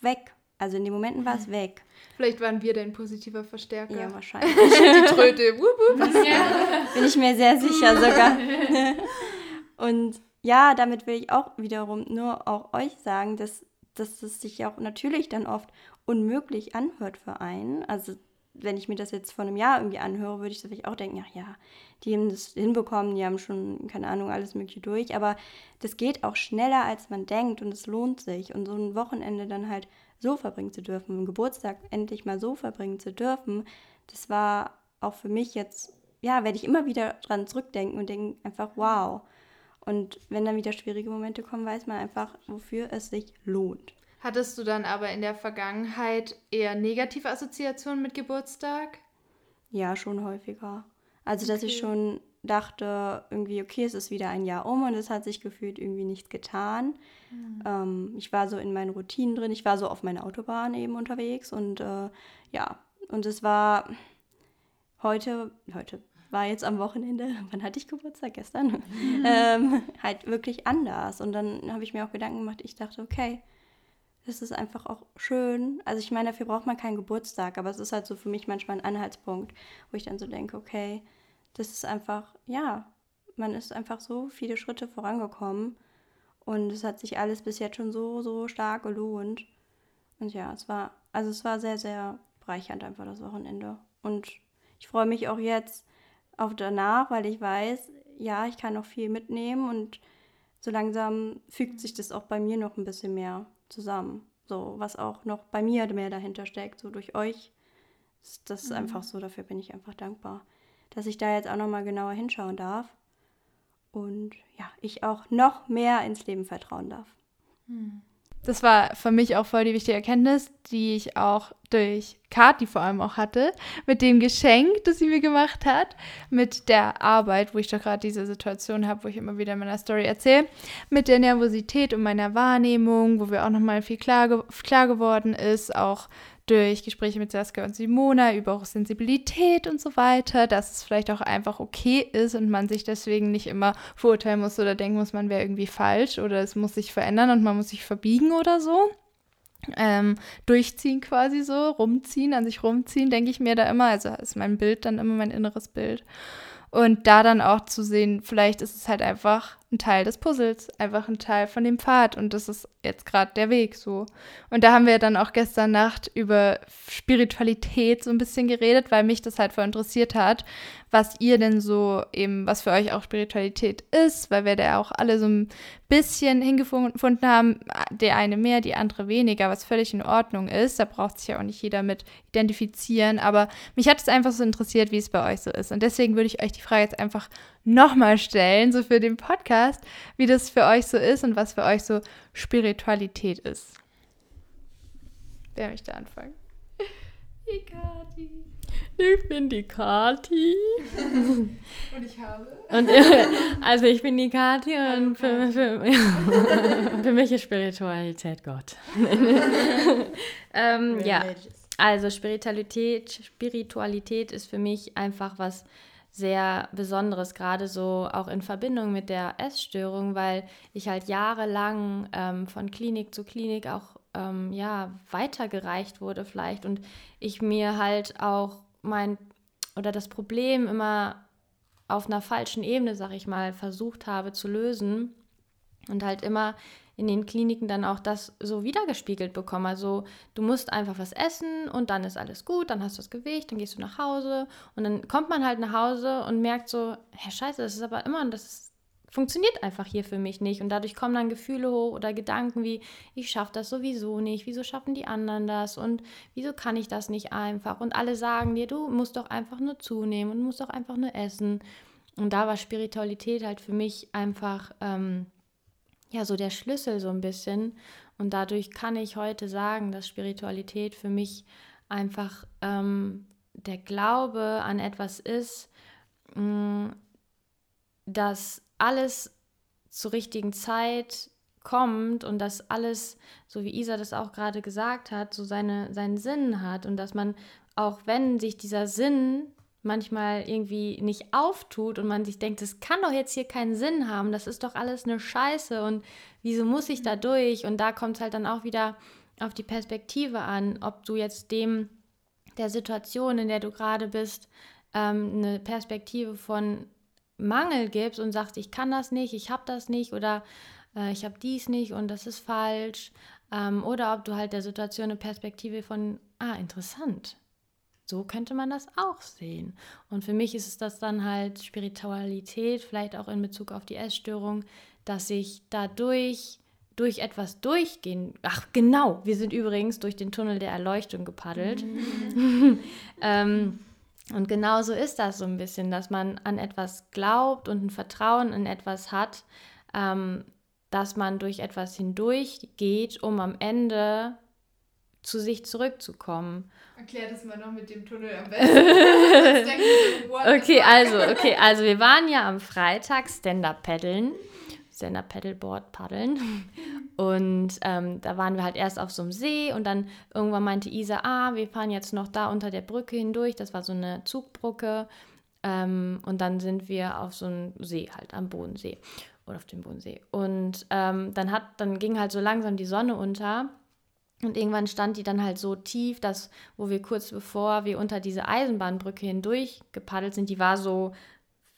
weg. Also in den Momenten war es weg. Vielleicht waren wir dein positiver Verstärker. Ja, wahrscheinlich. [LAUGHS] Die Tröte. Wup, wup. [LAUGHS] Ja. Bin ich mir sehr sicher sogar. [LAUGHS] Und ja, damit will ich auch wiederum nur auch euch sagen, dass, dass es sich auch natürlich dann oft unmöglich anhört für einen. Also wenn ich mir das jetzt vor einem Jahr irgendwie anhöre, würde ich vielleicht auch denken, ach ja, die haben das hinbekommen, die haben schon, keine Ahnung, alles Mögliche durch. Aber das geht auch schneller, als man denkt und es lohnt sich. Und so ein Wochenende dann halt so verbringen zu dürfen, einen Geburtstag endlich mal so verbringen zu dürfen, das war auch für mich jetzt, ja, werde ich immer wieder dran zurückdenken und denken einfach, wow. Und wenn dann wieder schwierige Momente kommen, weiß man einfach, wofür es sich lohnt. Hattest du dann aber in der Vergangenheit eher negative Assoziationen mit Geburtstag? Ja, schon häufiger. Also, dass ich schon dachte, irgendwie, okay, es ist wieder ein Jahr um und es hat sich gefühlt irgendwie nichts getan. Mhm. Ähm, ich war so in meinen Routinen drin, ich war so auf meiner Autobahn eben unterwegs und äh, ja, und es war heute, heute war jetzt am Wochenende, [LAUGHS] wann hatte ich Geburtstag? Gestern? Mhm. [LAUGHS] ähm, halt wirklich anders. Und dann habe ich mir auch Gedanken gemacht, ich dachte, okay, das ist einfach auch schön. Also ich meine, dafür braucht man keinen Geburtstag, aber es ist halt so für mich manchmal ein Anhaltspunkt, wo ich dann so denke, okay, das ist einfach, ja, man ist einfach so viele Schritte vorangekommen und es hat sich alles bis jetzt schon so, so stark gelohnt. Und ja, es war, also es war sehr, sehr bereichernd einfach das Wochenende. Und ich freue mich auch jetzt auf danach, weil ich weiß, ja, ich kann noch viel mitnehmen und so langsam fügt sich das auch bei mir noch ein bisschen mehr zusammen. So, was auch noch bei mir mehr dahinter steckt, so durch euch. Das ist mhm. einfach so, dafür bin ich einfach dankbar, dass ich da jetzt auch nochmal genauer hinschauen darf. Und ja, ich auch noch mehr ins Leben vertrauen darf. Mhm das war für mich auch voll die wichtige Erkenntnis, die ich auch durch Kati vor allem auch hatte, mit dem Geschenk, das sie mir gemacht hat, mit der Arbeit, wo ich doch gerade diese Situation habe, wo ich immer wieder in meiner Story erzähle, mit der Nervosität und meiner Wahrnehmung, wo wir auch nochmal viel klar, klar geworden ist, auch durch Gespräche mit Saskia und Simona über auch Sensibilität und so weiter, dass es vielleicht auch einfach okay ist und man sich deswegen nicht immer verurteilen muss oder denken muss, man wäre irgendwie falsch oder es muss sich verändern und man muss sich verbiegen oder so. Ähm, durchziehen quasi so, rumziehen, an sich rumziehen, denke ich mir da immer. Also ist mein Bild dann immer mein inneres Bild. Und da dann auch zu sehen, vielleicht ist es halt einfach ein Teil des Puzzles, einfach ein Teil von dem Pfad und das ist jetzt gerade der Weg so. Und da haben wir dann auch gestern Nacht über Spiritualität so ein bisschen geredet, weil mich das halt voll interessiert hat, was ihr denn so eben, was für euch auch Spiritualität ist, weil wir da auch alle so ein bisschen hingefunden haben, der eine mehr, die andere weniger, was völlig in Ordnung ist. Da braucht sich ja auch nicht jeder mit identifizieren, aber mich hat es einfach so interessiert, wie es bei euch so ist. Und deswegen würde ich euch die Frage jetzt einfach nochmal stellen, so für den Podcast, wie das für euch so ist und was für euch so Spiritualität ist. Wer möchte anfangen? [LAUGHS] Die Kati. Ich bin die Kati. und ich habe. Und, also ich bin die Kati und für, für, für mich ist Spiritualität Gott. [LAUGHS] ähm, ja, also Spiritualität, Spiritualität ist für mich einfach was sehr Besonderes, gerade so auch in Verbindung mit der Essstörung, weil ich halt jahrelang ähm, von Klinik zu Klinik auch ähm, ja weitergereicht wurde vielleicht und ich mir halt auch mein oder das Problem immer auf einer falschen Ebene, sag ich mal, versucht habe zu lösen und halt immer in den Kliniken dann auch das so wiedergespiegelt bekommen. Also du musst einfach was essen und dann ist alles gut, dann hast du das Gewicht, dann gehst du nach Hause und dann kommt man halt nach Hause und merkt so, Herr Scheiße, das ist aber immer, das funktioniert einfach hier für mich nicht. Und dadurch kommen dann Gefühle hoch oder Gedanken wie, ich schaffe das sowieso nicht, wieso schaffen die anderen das und wieso kann ich das nicht einfach? Und alle sagen dir, du musst doch einfach nur zunehmen und musst doch einfach nur essen. Und da war Spiritualität halt für mich einfach, ähm, ja, so der Schlüssel so ein bisschen. Und dadurch kann ich heute sagen, dass Spiritualität für mich einfach ähm, der Glaube an etwas ist, mh, mm, dass alles zur richtigen Zeit kommt und dass alles, so wie Isa das auch gerade gesagt hat, so seine, seinen Sinn hat und dass man, auch wenn sich dieser Sinn manchmal irgendwie nicht auftut und man sich denkt, das kann doch jetzt hier keinen Sinn haben, das ist doch alles eine Scheiße und wieso muss ich da durch? Und da kommt es halt dann auch wieder auf die Perspektive an, ob du jetzt dem der Situation, in der du gerade bist, ähm, eine Perspektive von Mangel gibst und sagst, ich kann das nicht, ich habe das nicht oder äh, ich habe dies nicht und das ist falsch. Ähm, oder ob du halt der Situation eine Perspektive von, ah, interessant. So könnte man das auch sehen. Und für mich ist es das dann halt Spiritualität, vielleicht auch in Bezug auf die Essstörung, dass ich dadurch durch etwas durchgehen. Ach, genau, wir sind übrigens durch den Tunnel der Erleuchtung gepaddelt. Mhm. [LAUGHS] ähm, und genau so ist das so ein bisschen, dass man an etwas glaubt und ein Vertrauen in etwas hat, ähm, dass man durch etwas hindurchgeht, um am Ende zu sich zurückzukommen. Erklär das mal noch mit dem Tunnel am besten. [LAUGHS] okay, also, okay, also wir waren ja am Freitag Stand-Up paddeln. Stand-Up Paddleboard paddeln. [LAUGHS] Und ähm, da waren wir halt erst auf so einem See und dann irgendwann meinte Isa, ah, wir fahren jetzt noch da unter der Brücke hindurch. Das war so eine Zugbrücke. Ähm, und dann sind wir auf so einem See halt am Bodensee oder auf dem Bodensee. Und ähm, dann hat, dann ging halt so langsam die Sonne unter. Und irgendwann stand die dann halt so tief, dass, wo wir kurz bevor wir unter diese Eisenbahnbrücke hindurch gepaddelt sind, die war so,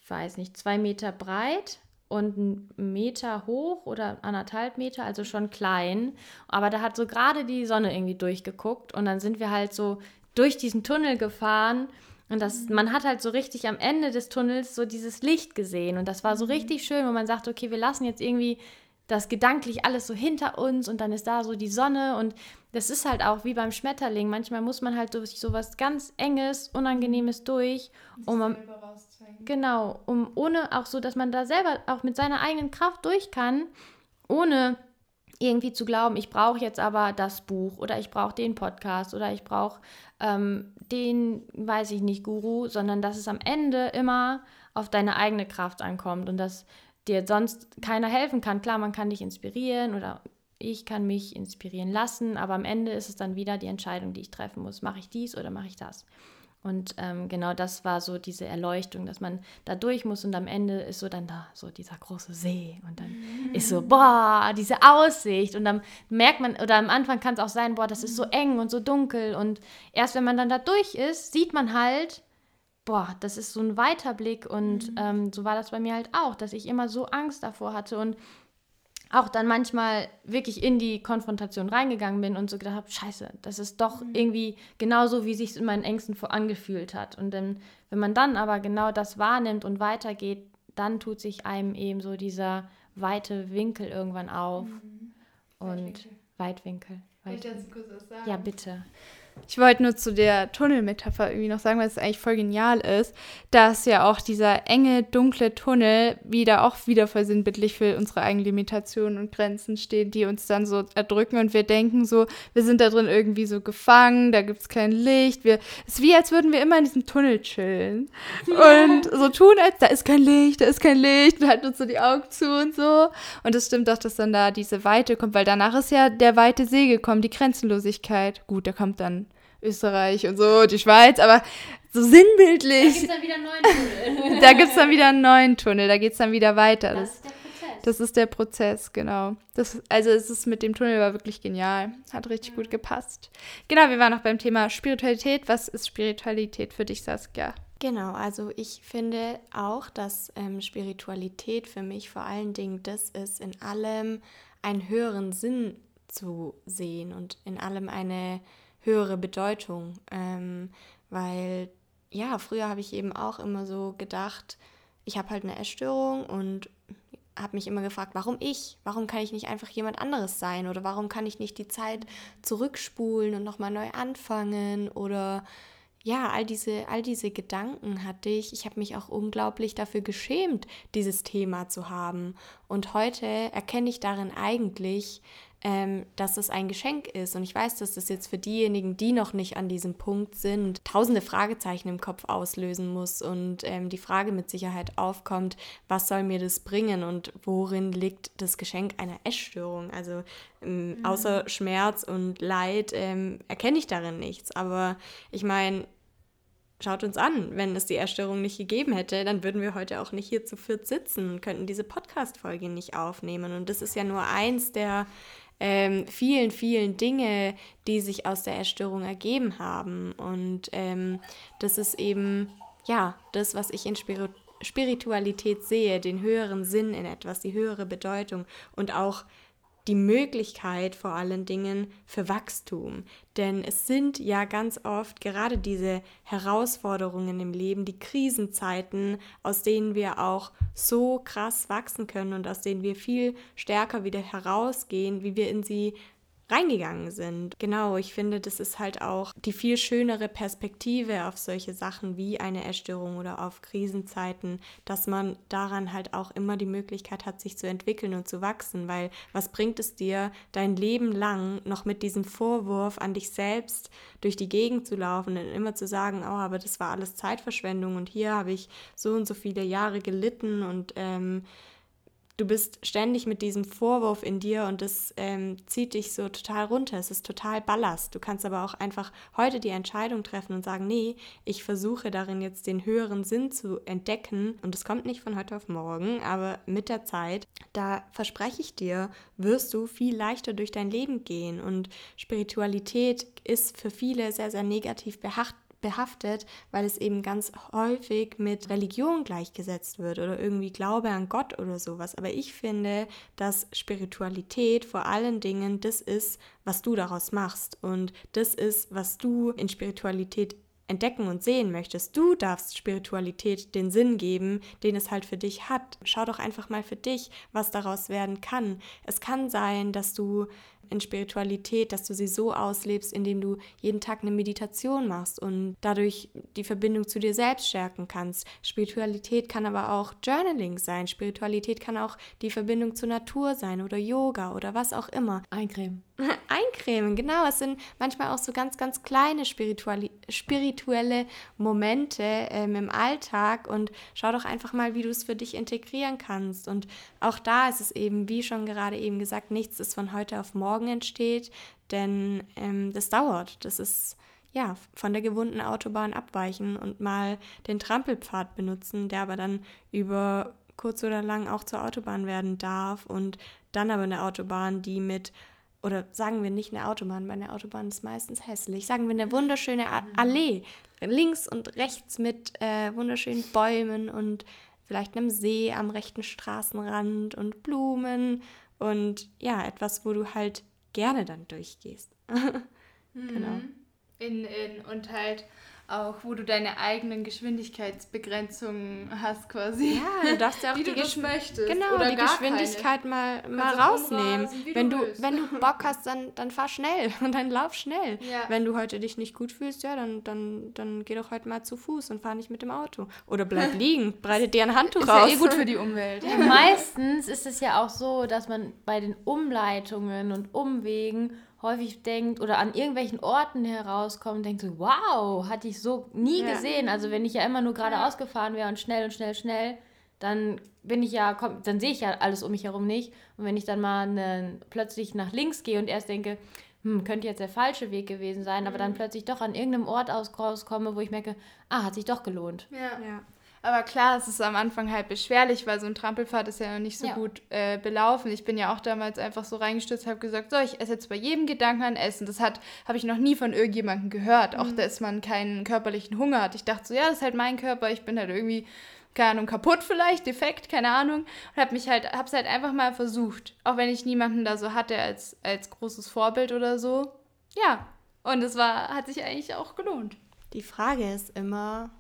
weiß nicht, zwei Meter breit und einen Meter hoch oder anderthalb Meter, also schon klein. Aber da hat so gerade die Sonne irgendwie durchgeguckt und dann sind wir halt so durch diesen Tunnel gefahren und das, man hat halt so richtig am Ende des Tunnels so dieses Licht gesehen und das war so mhm. richtig schön, wo man sagt, okay, wir lassen jetzt irgendwie das gedanklich alles so hinter uns und dann ist da so die Sonne und das ist halt auch wie beim Schmetterling. Manchmal muss man halt durch so was ganz Enges, Unangenehmes durch, um am, genau, um ohne auch so, dass man da selber auch mit seiner eigenen Kraft durch kann, ohne irgendwie zu glauben, ich brauche jetzt aber das Buch oder ich brauche den Podcast oder ich brauche ähm, den, weiß ich nicht, Guru, sondern dass es am Ende immer auf deine eigene Kraft ankommt und dass dir sonst keiner helfen kann. Klar, man kann dich inspirieren oder ich kann mich inspirieren lassen, aber am Ende ist es dann wieder die Entscheidung, die ich treffen muss. Mache ich dies oder mache ich das? Und ähm, genau das war so diese Erleuchtung, dass man da durch muss und am Ende ist so dann da so dieser große See und dann mhm. ist so, boah, diese Aussicht und dann merkt man, oder am Anfang kann es auch sein, boah, das ist so eng und so dunkel und erst wenn man dann da durch ist, sieht man halt, boah, das ist so ein Weiterblick und mhm. ähm, so war das bei mir halt auch, dass ich immer so Angst davor hatte und auch dann manchmal wirklich in die Konfrontation reingegangen bin und so gedacht habe, scheiße, das ist doch mhm. irgendwie genauso, wie sich in meinen Ängsten angefühlt hat. Und dann, wenn man dann aber genau das wahrnimmt und weitergeht, dann tut sich einem eben so dieser weite Winkel irgendwann auf. Mhm. Und Weitwinkel. Weitwinkel. Weitwinkel. Ja, bitte. Ich wollte nur zu der Tunnelmetapher irgendwie noch sagen, weil es eigentlich voll genial ist, dass ja auch dieser enge, dunkle Tunnel wieder auch wieder voll sinnbildlich für unsere eigenen Limitationen und Grenzen steht, die uns dann so erdrücken und wir denken so, wir sind da drin irgendwie so gefangen, da gibt es kein Licht. Wir, es ist wie, als würden wir immer in diesem Tunnel chillen und so tun, als da ist kein Licht, da ist kein Licht, wir halten uns so die Augen zu und so. Und es stimmt auch, dass dann da diese Weite kommt, weil danach ist ja der weite See gekommen, die Grenzenlosigkeit. Gut, der kommt dann Österreich und so, die Schweiz, aber so sinnbildlich. Da gibt es dann wieder einen neuen Tunnel. Da gibt es dann wieder einen neuen Tunnel, da geht es dann wieder weiter. Das, das, ist der Prozess. Das ist der Prozess, genau. Das, also es ist mit dem Tunnel war wirklich genial. Hat richtig ja. gut gepasst. Genau, wir waren noch beim Thema Spiritualität. Was ist Spiritualität für dich, Saskia? Genau, also ich finde auch, dass ähm, Spiritualität für mich vor allen Dingen das ist, in allem einen höheren Sinn zu sehen und in allem eine höhere Bedeutung. Ähm, weil ja, früher habe ich eben auch immer so gedacht, ich habe halt eine Essstörung und habe mich immer gefragt, warum ich? Warum kann ich nicht einfach jemand anderes sein? Oder warum kann ich nicht die Zeit zurückspulen und nochmal neu anfangen? Oder ja, all diese, all diese Gedanken hatte ich. Ich habe mich auch unglaublich dafür geschämt, dieses Thema zu haben. Und heute erkenne ich darin eigentlich, ähm, dass es ein Geschenk ist. Und ich weiß, dass das jetzt für diejenigen, die noch nicht an diesem Punkt sind, tausende Fragezeichen im Kopf auslösen muss und ähm, die Frage mit Sicherheit aufkommt, was soll mir das bringen und worin liegt das Geschenk einer Essstörung? Also ähm, mhm. außer Schmerz und Leid ähm, erkenne ich darin nichts. Aber ich meine, schaut uns an, wenn es die Erstörung nicht gegeben hätte, dann würden wir heute auch nicht hier zu viert sitzen und könnten diese Podcast-Folge nicht aufnehmen. Und das ist ja nur eins der ähm, vielen, vielen Dinge, die sich aus der Erstörung ergeben haben. Und ähm, das ist eben, ja, das, was ich in Spirit Spiritualität sehe, den höheren Sinn in etwas, die höhere Bedeutung und auch die Möglichkeit vor allen Dingen für Wachstum. Denn es sind ja ganz oft gerade diese Herausforderungen im Leben, die Krisenzeiten, aus denen wir auch so krass wachsen können und aus denen wir viel stärker wieder herausgehen, wie wir in sie reingegangen sind. Genau, ich finde, das ist halt auch die viel schönere Perspektive auf solche Sachen wie eine Erstörung oder auf Krisenzeiten, dass man daran halt auch immer die Möglichkeit hat, sich zu entwickeln und zu wachsen, weil was bringt es dir, dein Leben lang noch mit diesem Vorwurf an dich selbst durch die Gegend zu laufen und immer zu sagen, oh, aber das war alles Zeitverschwendung und hier habe ich so und so viele Jahre gelitten und ähm, du bist ständig mit diesem Vorwurf in dir und das ähm, zieht dich so total runter. Es ist total Ballast. Du kannst aber auch einfach heute die Entscheidung treffen und sagen, nee, ich versuche darin jetzt den höheren Sinn zu entdecken und es kommt nicht von heute auf morgen, aber mit der Zeit, da verspreche ich dir, wirst du viel leichter durch dein Leben gehen und Spiritualität ist für viele sehr, sehr negativ behaftet behaftet, weil es eben ganz häufig mit Religion gleichgesetzt wird oder irgendwie Glaube an Gott oder sowas. Aber ich finde, dass Spiritualität vor allen Dingen das ist, was du daraus machst und das ist, was du in Spiritualität entdecken und sehen möchtest. Du darfst Spiritualität den Sinn geben, den es halt für dich hat. Schau doch einfach mal für dich, was daraus werden kann. Es kann sein, dass du in Spiritualität, dass du sie so auslebst, indem du jeden Tag eine Meditation machst und dadurch die Verbindung zu dir selbst stärken kannst. Spiritualität kann aber auch Journaling sein. Spiritualität kann auch die Verbindung zur Natur sein oder Yoga oder was auch immer. Eincremen. [LAUGHS] Eincremen, genau. Es sind manchmal auch so ganz, ganz kleine spirituelle Momente ähm, im Alltag und schau doch einfach mal, wie du es für dich integrieren kannst. Und auch da ist es eben, wie schon gerade eben gesagt, nichts ist von heute auf morgen morgen entsteht, denn ähm, das dauert. Das ist ja von der gewohnten Autobahn abweichen und mal den Trampelpfad benutzen, der aber dann über kurz oder lang auch zur Autobahn werden darf und dann aber eine Autobahn, die mit oder sagen wir nicht eine Autobahn, weil eine Autobahn ist meistens hässlich. Sagen wir eine wunderschöne mhm. Allee, links und rechts mit äh, wunderschönen Bäumen und vielleicht einem See am rechten Straßenrand und Blumen und ja, etwas, wo du halt gerne dann durchgehst. [LAUGHS] genau. Mhm. In, in, und halt auch, wo du deine eigenen Geschwindigkeitsbegrenzungen hast quasi. Ja, du darfst ja auch [LAUGHS] die Gesch möchtest. Genau, Oder die Geschwindigkeit keine. mal, mal rausnehmen. Rasen, wenn du, wenn du [LAUGHS] Bock hast, dann, dann fahr schnell [LAUGHS] und dann lauf schnell. Ja. Wenn du heute dich nicht gut fühlst, ja, dann, dann, dann geh doch heute mal zu Fuß und fahr nicht mit dem Auto. Oder bleib liegen, breitet dir ein Handtuch ist raus. Ist ja eh gut für die Umwelt. Ja, meistens ist es ja auch so, dass man bei den Umleitungen und Umwegen häufig denkt oder an irgendwelchen Orten herauskommt, denkt so, wow, hatte ich so nie ja. gesehen. Also wenn ich ja immer nur geradeaus ja. gefahren wäre und schnell und schnell, schnell, dann bin ich ja, komm, dann sehe ich ja alles um mich herum nicht. Und wenn ich dann mal ne, plötzlich nach links gehe und erst denke, hm, könnte jetzt der falsche Weg gewesen sein, aber dann mhm. plötzlich doch an irgendeinem Ort aus rauskomme, wo ich merke, ah, hat sich doch gelohnt. Ja. ja. Aber klar, es ist am Anfang halt beschwerlich, weil so ein Trampelpfad ist ja noch nicht so ja. gut äh, belaufen. Ich bin ja auch damals einfach so reingestürzt, habe gesagt, so, ich esse jetzt bei jedem Gedanken an Essen. Das habe ich noch nie von irgendjemandem gehört, mhm. auch dass man keinen körperlichen Hunger hat. Ich dachte so, ja, das ist halt mein Körper, ich bin halt irgendwie keine Ahnung, kaputt vielleicht, defekt, keine Ahnung. Und habe mich halt, hab's halt einfach mal versucht. Auch wenn ich niemanden da so hatte als, als großes Vorbild oder so. Ja. Und es war, hat sich eigentlich auch gelohnt. Die Frage ist immer,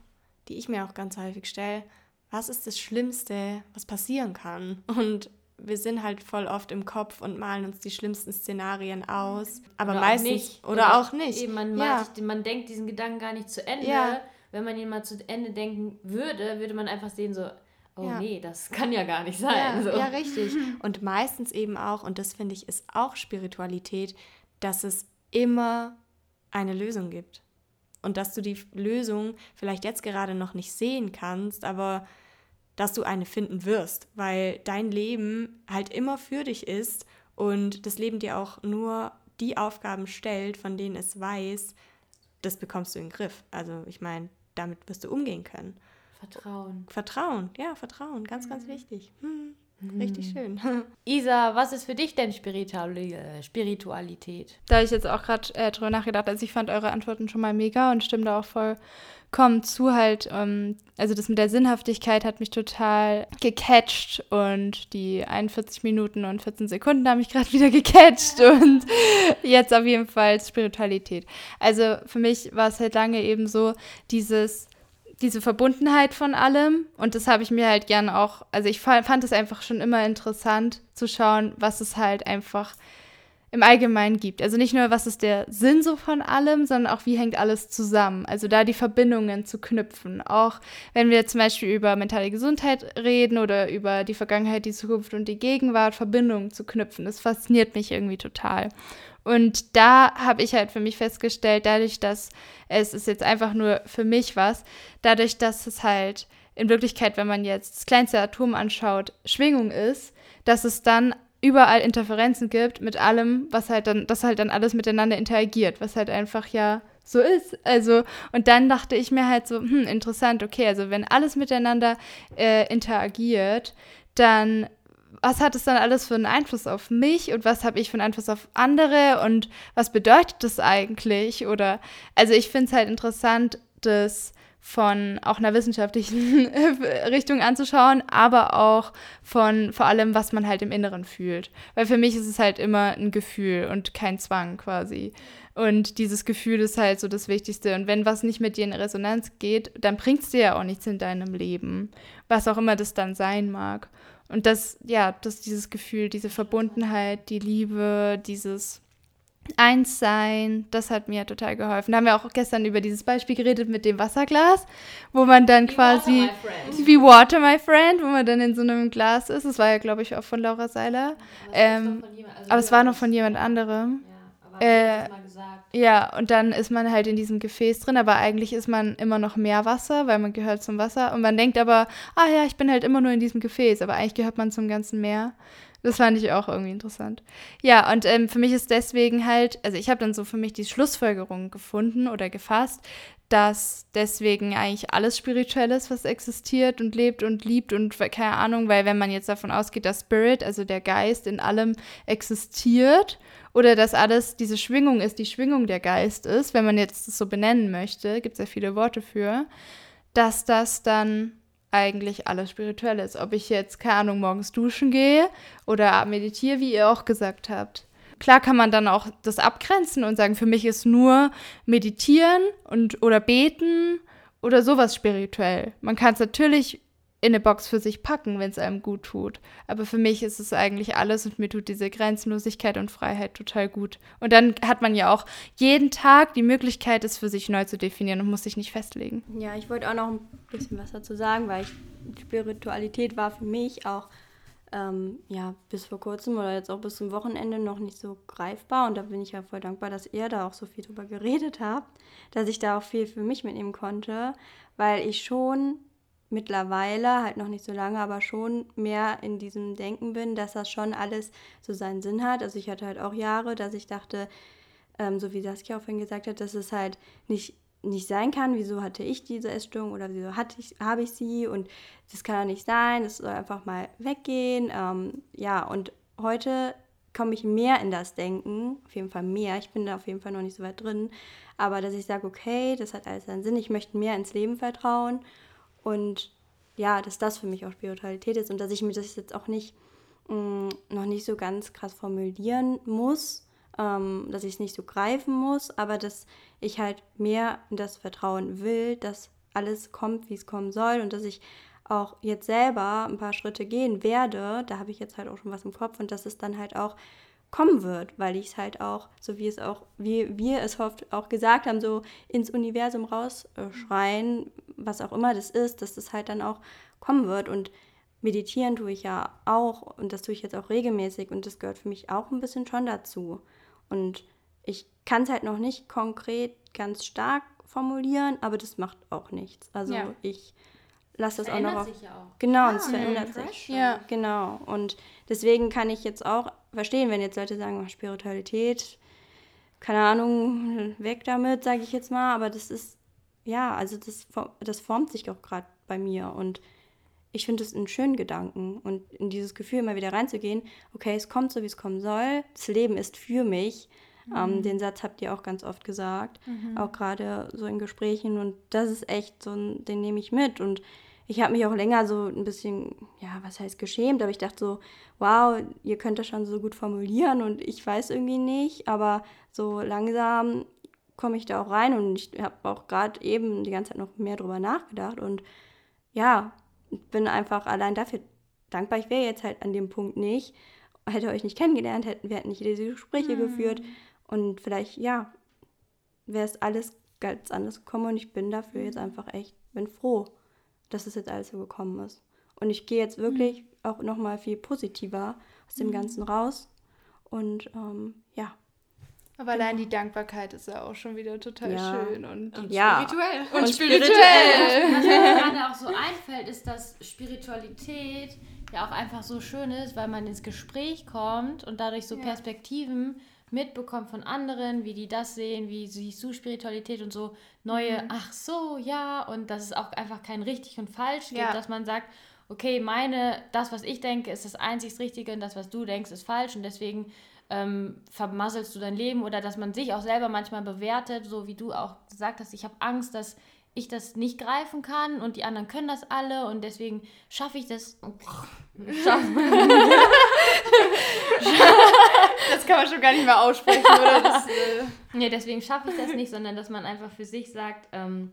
die ich mir auch ganz häufig stelle, was ist das Schlimmste, was passieren kann? Und wir sind halt voll oft im Kopf und malen uns die schlimmsten Szenarien aus. Aber Oder auch meistens. nicht. Oder, Oder auch nicht. Eben, man, ja. sich, man denkt diesen Gedanken gar nicht zu Ende. Ja. Wenn man ihn mal zu Ende denken würde, würde man einfach sehen, so, oh Ja. nee, das kann ja gar nicht sein. Ja, so. ja, richtig. [LAUGHS] Und meistens eben auch, und das finde ich ist auch Spiritualität, dass es immer eine Lösung gibt. Und dass du die Lösung vielleicht jetzt gerade noch nicht sehen kannst, aber dass du eine finden wirst, weil dein Leben halt immer für dich ist und das Leben dir auch nur die Aufgaben stellt, von denen es weiß, das bekommst du in den Griff. Also ich meine, damit wirst du umgehen können. Vertrauen. Vertrauen, ja, Vertrauen, ganz, ganz wichtig. Hm, Richtig schön. [LAUGHS] Isa, was ist für dich denn äh, Spiritualität? Da ich jetzt auch gerade äh, drüber nachgedacht, also ich fand eure Antworten schon mal mega und stimme da auch vollkommen zu halt. Ähm, also das mit der Sinnhaftigkeit hat mich total gecatcht und die 41 Minuten und 14 Sekunden haben mich gerade [LAUGHS] wieder gecatcht und jetzt auf jeden Fall Spiritualität. Also für mich war es halt lange eben so dieses diese Verbundenheit von allem. Und das habe ich mir halt gern auch, also ich fand es einfach schon immer interessant zu schauen, was es halt einfach im Allgemeinen gibt. Also nicht nur, was ist der Sinn so von allem, sondern auch, wie hängt alles zusammen. Also da die Verbindungen zu knüpfen. Auch wenn wir zum Beispiel über mentale Gesundheit reden oder über die Vergangenheit, die Zukunft und die Gegenwart, Verbindungen zu knüpfen. Das fasziniert mich irgendwie total. Und da habe ich halt für mich festgestellt, dadurch, dass es ist jetzt einfach nur für mich was, dadurch, dass es halt in Wirklichkeit, wenn man jetzt das kleinste Atom anschaut, Schwingung ist, dass es dann überall Interferenzen gibt mit allem, was halt dann, das halt dann alles miteinander interagiert, was halt einfach ja so ist. Also, und dann dachte ich mir halt so, hm, interessant, okay, also wenn alles miteinander äh, interagiert, dann was hat es dann alles für einen Einfluss auf mich und was habe ich für einen Einfluss auf andere und was bedeutet das eigentlich? Oder also ich finde es halt interessant, das von auch einer wissenschaftlichen [LAUGHS] Richtung anzuschauen, aber auch von vor allem, was man halt im Inneren fühlt. Weil für mich ist es halt immer ein Gefühl und kein Zwang quasi. Und dieses Gefühl ist halt so das Wichtigste. Und wenn was nicht mit dir in Resonanz geht, dann bringt es dir ja auch nichts in deinem Leben. Was auch immer das dann sein mag. Und das, ja, das dieses Gefühl, diese Verbundenheit, die Liebe, dieses Einssein, das hat mir total geholfen. Da haben wir auch gestern über dieses Beispiel geredet mit dem Wasserglas, wo man dann quasi wie Water My Friend, wo man dann in so einem Glas ist. Das war ja, glaube ich, auch von Laura Seiler. Ähm, aber es war noch von jemand anderem. Äh, ja, und dann ist man halt in diesem Gefäß drin, aber eigentlich ist man immer noch mehr Wasser, weil man gehört zum Wasser. Und man denkt aber, ah ja, ich bin halt immer nur in diesem Gefäß, aber eigentlich gehört man zum ganzen Meer. Das fand ich auch irgendwie interessant. Ja, und ähm, für mich ist deswegen halt, also ich habe dann so für mich die Schlussfolgerung gefunden oder gefasst, dass deswegen eigentlich alles spirituell ist, was existiert und lebt und liebt und keine Ahnung, weil wenn man jetzt davon ausgeht, dass Spirit, also der Geist in allem existiert oder dass alles diese Schwingung ist, die Schwingung der Geist ist, wenn man jetzt das so benennen möchte, gibt es ja viele Worte für, dass das dann eigentlich alles spirituell ist. Ob ich jetzt, keine Ahnung, morgens duschen gehe oder meditiere, wie ihr auch gesagt habt. Klar kann man dann auch das abgrenzen und sagen, für mich ist nur meditieren und oder beten oder sowas spirituell. Man kann es natürlich in eine Box für sich packen, wenn es einem gut tut. Aber für mich ist es eigentlich alles und mir tut diese Grenzenlosigkeit und Freiheit total gut. Und dann hat man ja auch jeden Tag die Möglichkeit, es für sich neu zu definieren und muss sich nicht festlegen. Ja, ich wollte auch noch ein bisschen was dazu sagen, weil ich, Spiritualität war für mich auch ähm, ja, bis vor kurzem oder jetzt auch bis zum Wochenende noch nicht so greifbar. Und da bin ich ja voll dankbar, dass ihr da auch so viel drüber geredet habt, dass ich da auch viel für mich mitnehmen konnte, weil ich schon mittlerweile, halt noch nicht so lange, aber schon mehr in diesem Denken bin, dass das schon alles so seinen Sinn hat. Also ich hatte halt auch Jahre, dass ich dachte, ähm, so wie Saskia auch vorhin gesagt hat, dass es halt nicht, nicht sein kann, wieso hatte ich diese Essstörung oder wieso hatte ich, habe ich sie? Und das kann ja nicht sein, es soll einfach mal weggehen. Ähm, ja, und heute komme ich mehr in das Denken, auf jeden Fall mehr. Ich bin da auf jeden Fall noch nicht so weit drin, aber dass ich sage, okay, das hat alles seinen Sinn, ich möchte mehr ins Leben vertrauen. Und ja, dass das für mich auch Spiritualität ist und dass ich mir das jetzt auch nicht mh, noch nicht so ganz krass formulieren muss, ähm, dass ich es nicht so greifen muss, aber dass ich halt mehr das vertrauen will, dass alles kommt, wie es kommen soll und dass ich auch jetzt selber ein paar Schritte gehen werde, da habe ich jetzt halt auch schon was im Kopf und dass es dann halt auch kommen wird, weil ich es halt auch, so wie es auch, wie wir es oft auch gesagt haben, so ins Universum rausschreien, was auch immer das ist, dass das halt dann auch kommen wird. Und meditieren tue ich ja auch und das tue ich jetzt auch regelmäßig und das gehört für mich auch ein bisschen schon dazu und ich kann es halt noch nicht konkret ganz stark formulieren, aber das macht auch nichts. Also ja. ich lasse das, auch noch auf. Sich ja auch. Genau, ja, es verändert sich. Ja. Genau. Und deswegen kann ich jetzt auch verstehen, wenn jetzt Leute sagen, oh, Spiritualität, keine Ahnung, weg damit, sage ich jetzt mal. Aber das ist, ja, also das, das formt sich auch gerade bei mir. Und ich finde es einen schönen Gedanken. Und in dieses Gefühl immer wieder reinzugehen, okay, es kommt so, wie es kommen soll. Das Leben ist für mich. Ähm, mhm. Ähm, den Satz habt ihr auch ganz oft gesagt, mhm. auch gerade so in Gesprächen. Und das ist echt so, ein, den nehme ich mit. Und ich habe mich auch länger so ein bisschen, ja, was heißt geschämt, aber ich dachte so, wow, ihr könnt das schon so gut formulieren und ich weiß irgendwie nicht, aber so langsam komme ich da auch rein und ich habe auch gerade eben die ganze Zeit noch mehr drüber nachgedacht und ja, bin einfach allein dafür dankbar. Ich wäre jetzt halt an dem Punkt nicht, hätte euch nicht kennengelernt, hätten wir hätten nicht diese Gespräche mhm. geführt und vielleicht, ja, wäre es alles ganz anders gekommen und ich bin dafür jetzt einfach echt, bin froh dass es jetzt alles so gekommen ist. Und ich gehe jetzt wirklich mhm. auch nochmal viel positiver aus dem mhm. Ganzen raus. Und ähm, ja. Aber genau. allein die Dankbarkeit ist ja auch schon wieder total ja. schön und, und ja. spirituell. Und, und spirituell. Was mir [LAUGHS] gerade auch so einfällt, ist, dass Spiritualität ja auch einfach so schön ist, weil man ins Gespräch kommt und dadurch so ja. Perspektiven mitbekommt von anderen, wie die das sehen, wie siehst du Spiritualität und so neue, mhm. ach so, ja, und dass es auch einfach kein richtig und falsch gibt, ja. dass man sagt, okay, meine, das, was ich denke, ist das einzig Richtige und das, was du denkst, ist falsch und deswegen ähm, vermasselst du dein Leben oder dass man sich auch selber manchmal bewertet, so wie du auch gesagt hast, ich habe Angst, dass ich das nicht greifen kann und die anderen können das alle und deswegen schaffe ich das. [LAUGHS] das kann man schon gar nicht mehr aussprechen, oder? Das, äh nee, deswegen schaffe ich das nicht, sondern dass man einfach für sich sagt, ähm,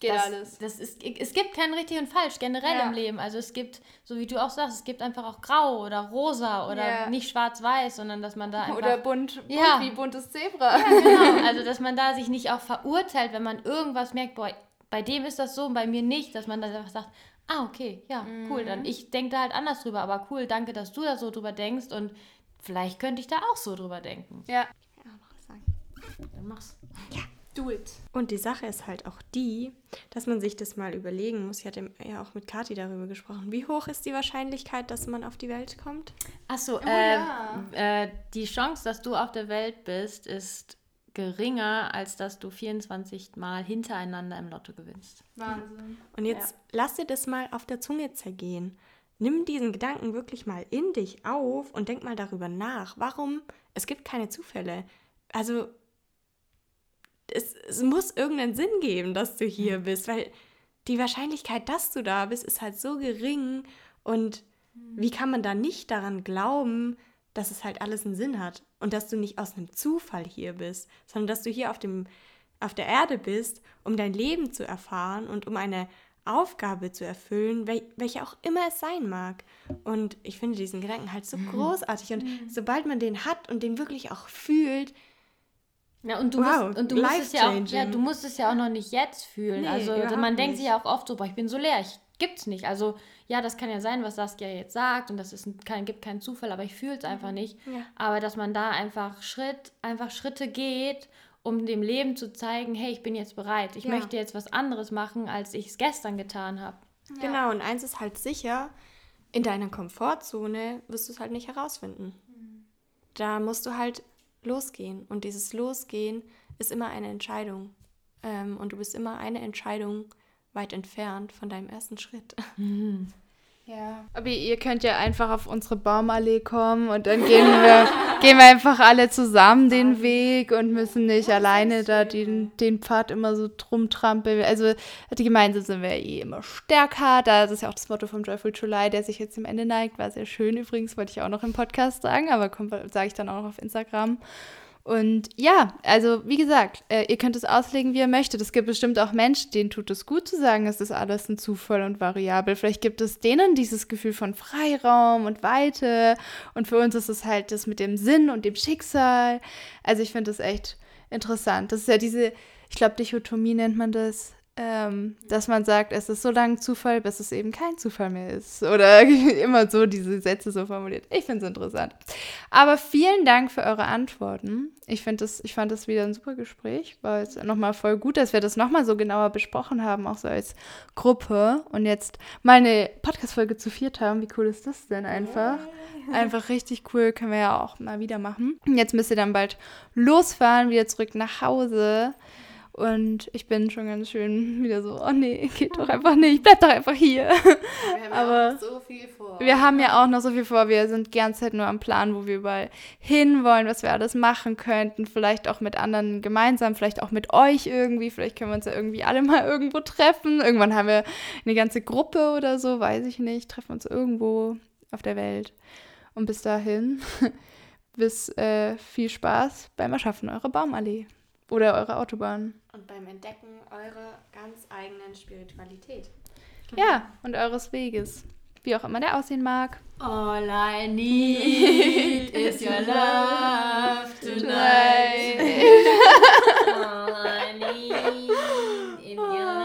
Geht das, alles. Das ist, es gibt kein richtig und falsch generell ja. im Leben. Also es gibt, so wie du auch sagst, es gibt einfach auch grau oder rosa oder ja. nicht schwarz-weiß, sondern dass man da einfach... Oder bunt, bunt ja. wie buntes Zebra. Ja, genau. [LAUGHS] Also dass man da sich nicht auch verurteilt, wenn man irgendwas merkt, boah, bei dem ist das so und bei mir nicht, dass man dann einfach sagt, ah, okay, ja, mhm. cool, dann ich denke da halt anders drüber, aber cool, danke, dass du da so drüber denkst und vielleicht könnte ich da auch so drüber denken. Ja. Ich kann auch noch was sagen. Dann mach's. Ja. Do it. Und die Sache ist halt auch die, dass man sich das mal überlegen muss. Ich hatte ja auch mit Kathi darüber gesprochen. Wie hoch ist die Wahrscheinlichkeit, dass man auf die Welt kommt? Achso, oh, äh, ja. äh, die Chance, dass du auf der Welt bist, ist geringer, als dass du 24 Mal hintereinander im Lotto gewinnst. Wahnsinn. Und jetzt ja. lass dir das mal auf der Zunge zergehen. Nimm diesen Gedanken wirklich mal in dich auf und denk mal darüber nach. Warum? Es gibt keine Zufälle. Also, es, es muss irgendeinen Sinn geben, dass du hier mhm. bist, weil die Wahrscheinlichkeit, dass du da bist, ist halt so gering. Und mhm. wie kann man da nicht daran glauben, dass es halt alles einen Sinn hat und dass du nicht aus einem Zufall hier bist, sondern dass du hier auf, dem, auf der Erde bist, um dein Leben zu erfahren und um eine Aufgabe zu erfüllen, wel welche auch immer es sein mag. Und ich finde diesen Gedanken halt so mhm. großartig. Und sobald man den hat und den wirklich auch fühlt, ja, und du, wow, musst, und du musst es ja auch, ja, du musst es ja auch noch nicht jetzt fühlen. Nee, also man denkt sich ja auch oft so, boah, ich bin so leer, ich gibt's nicht. Also ja, das kann ja sein, was Saskia jetzt sagt und das ist kein, gibt keinen Zufall, aber ich fühle es einfach mhm. nicht. Ja. Aber dass man da einfach Schritt, einfach Schritte geht, um dem Leben zu zeigen, hey, ich bin jetzt bereit. Ich ja. möchte jetzt was anderes machen, als ich es gestern getan habe. Ja. Genau, und eins ist halt sicher, in deiner Komfortzone wirst du es halt nicht herausfinden. Mhm. Da musst du halt losgehen. Und dieses Losgehen ist immer eine Entscheidung. Ähm, und du bist immer eine Entscheidung weit entfernt von deinem ersten Schritt. Mhm. Ja, aber ihr könnt ja einfach auf unsere Baumallee kommen und dann gehen wir, [LAUGHS] gehen wir einfach alle zusammen den Weg und müssen nicht alleine da den, den Pfad immer so drum trampeln. Also die gemeinsam sind wir eh immer stärker. Das ist ja auch das Motto vom Joyful July, der sich jetzt zum Ende neigt. War sehr schön übrigens, wollte ich auch noch im Podcast sagen, aber sage ich dann auch noch auf Instagram. Und ja, also wie gesagt, äh, ihr könnt es auslegen, wie ihr möchtet. Es gibt bestimmt auch Menschen, denen tut es gut zu sagen, es ist alles ein Zufall und variabel. Vielleicht gibt es denen dieses Gefühl von Freiraum und Weite. Und für uns ist es halt das mit dem Sinn und dem Schicksal. Also ich finde das echt interessant. Das ist ja diese, ich glaube, Dichotomie nennt man das ähm, dass man sagt, es ist so lange Zufall, bis es eben kein Zufall mehr ist. Oder [LAUGHS] immer so diese Sätze so formuliert. Ich finde es interessant. Aber vielen Dank für eure Antworten. Ich, das, ich fand das wieder ein super Gespräch. War jetzt nochmal voll gut, dass wir das nochmal so genauer besprochen haben, auch so als Gruppe. Und jetzt mal eine Podcast-Folge zu viert haben. Wie cool ist das denn einfach? Einfach richtig cool, können wir ja auch mal wieder machen. Jetzt müsst ihr dann bald losfahren, wieder zurück nach Hause. Und ich bin schon ganz schön wieder so, oh nee, geht doch einfach nicht, bleib doch einfach hier. Wir haben [LAUGHS] Aber ja so viel vor. Wir haben ja auch noch so viel vor. Wir sind die ganze Zeit nur am Plan, wo wir überall hinwollen, was wir alles machen könnten. Vielleicht auch mit anderen gemeinsam, vielleicht auch mit euch irgendwie. Vielleicht können wir uns ja irgendwie alle mal irgendwo treffen. Irgendwann haben wir eine ganze Gruppe oder so, weiß ich nicht. Treffen uns irgendwo auf der Welt. Und bis dahin, [LAUGHS] bis äh, viel Spaß beim Erschaffen eurer Baumallee. Oder eure Autobahn. Und beim Entdecken eurer ganz eigenen Spiritualität. Ja, und eures Weges. Wie auch immer der aussehen mag. All I need is your love tonight. All I need in your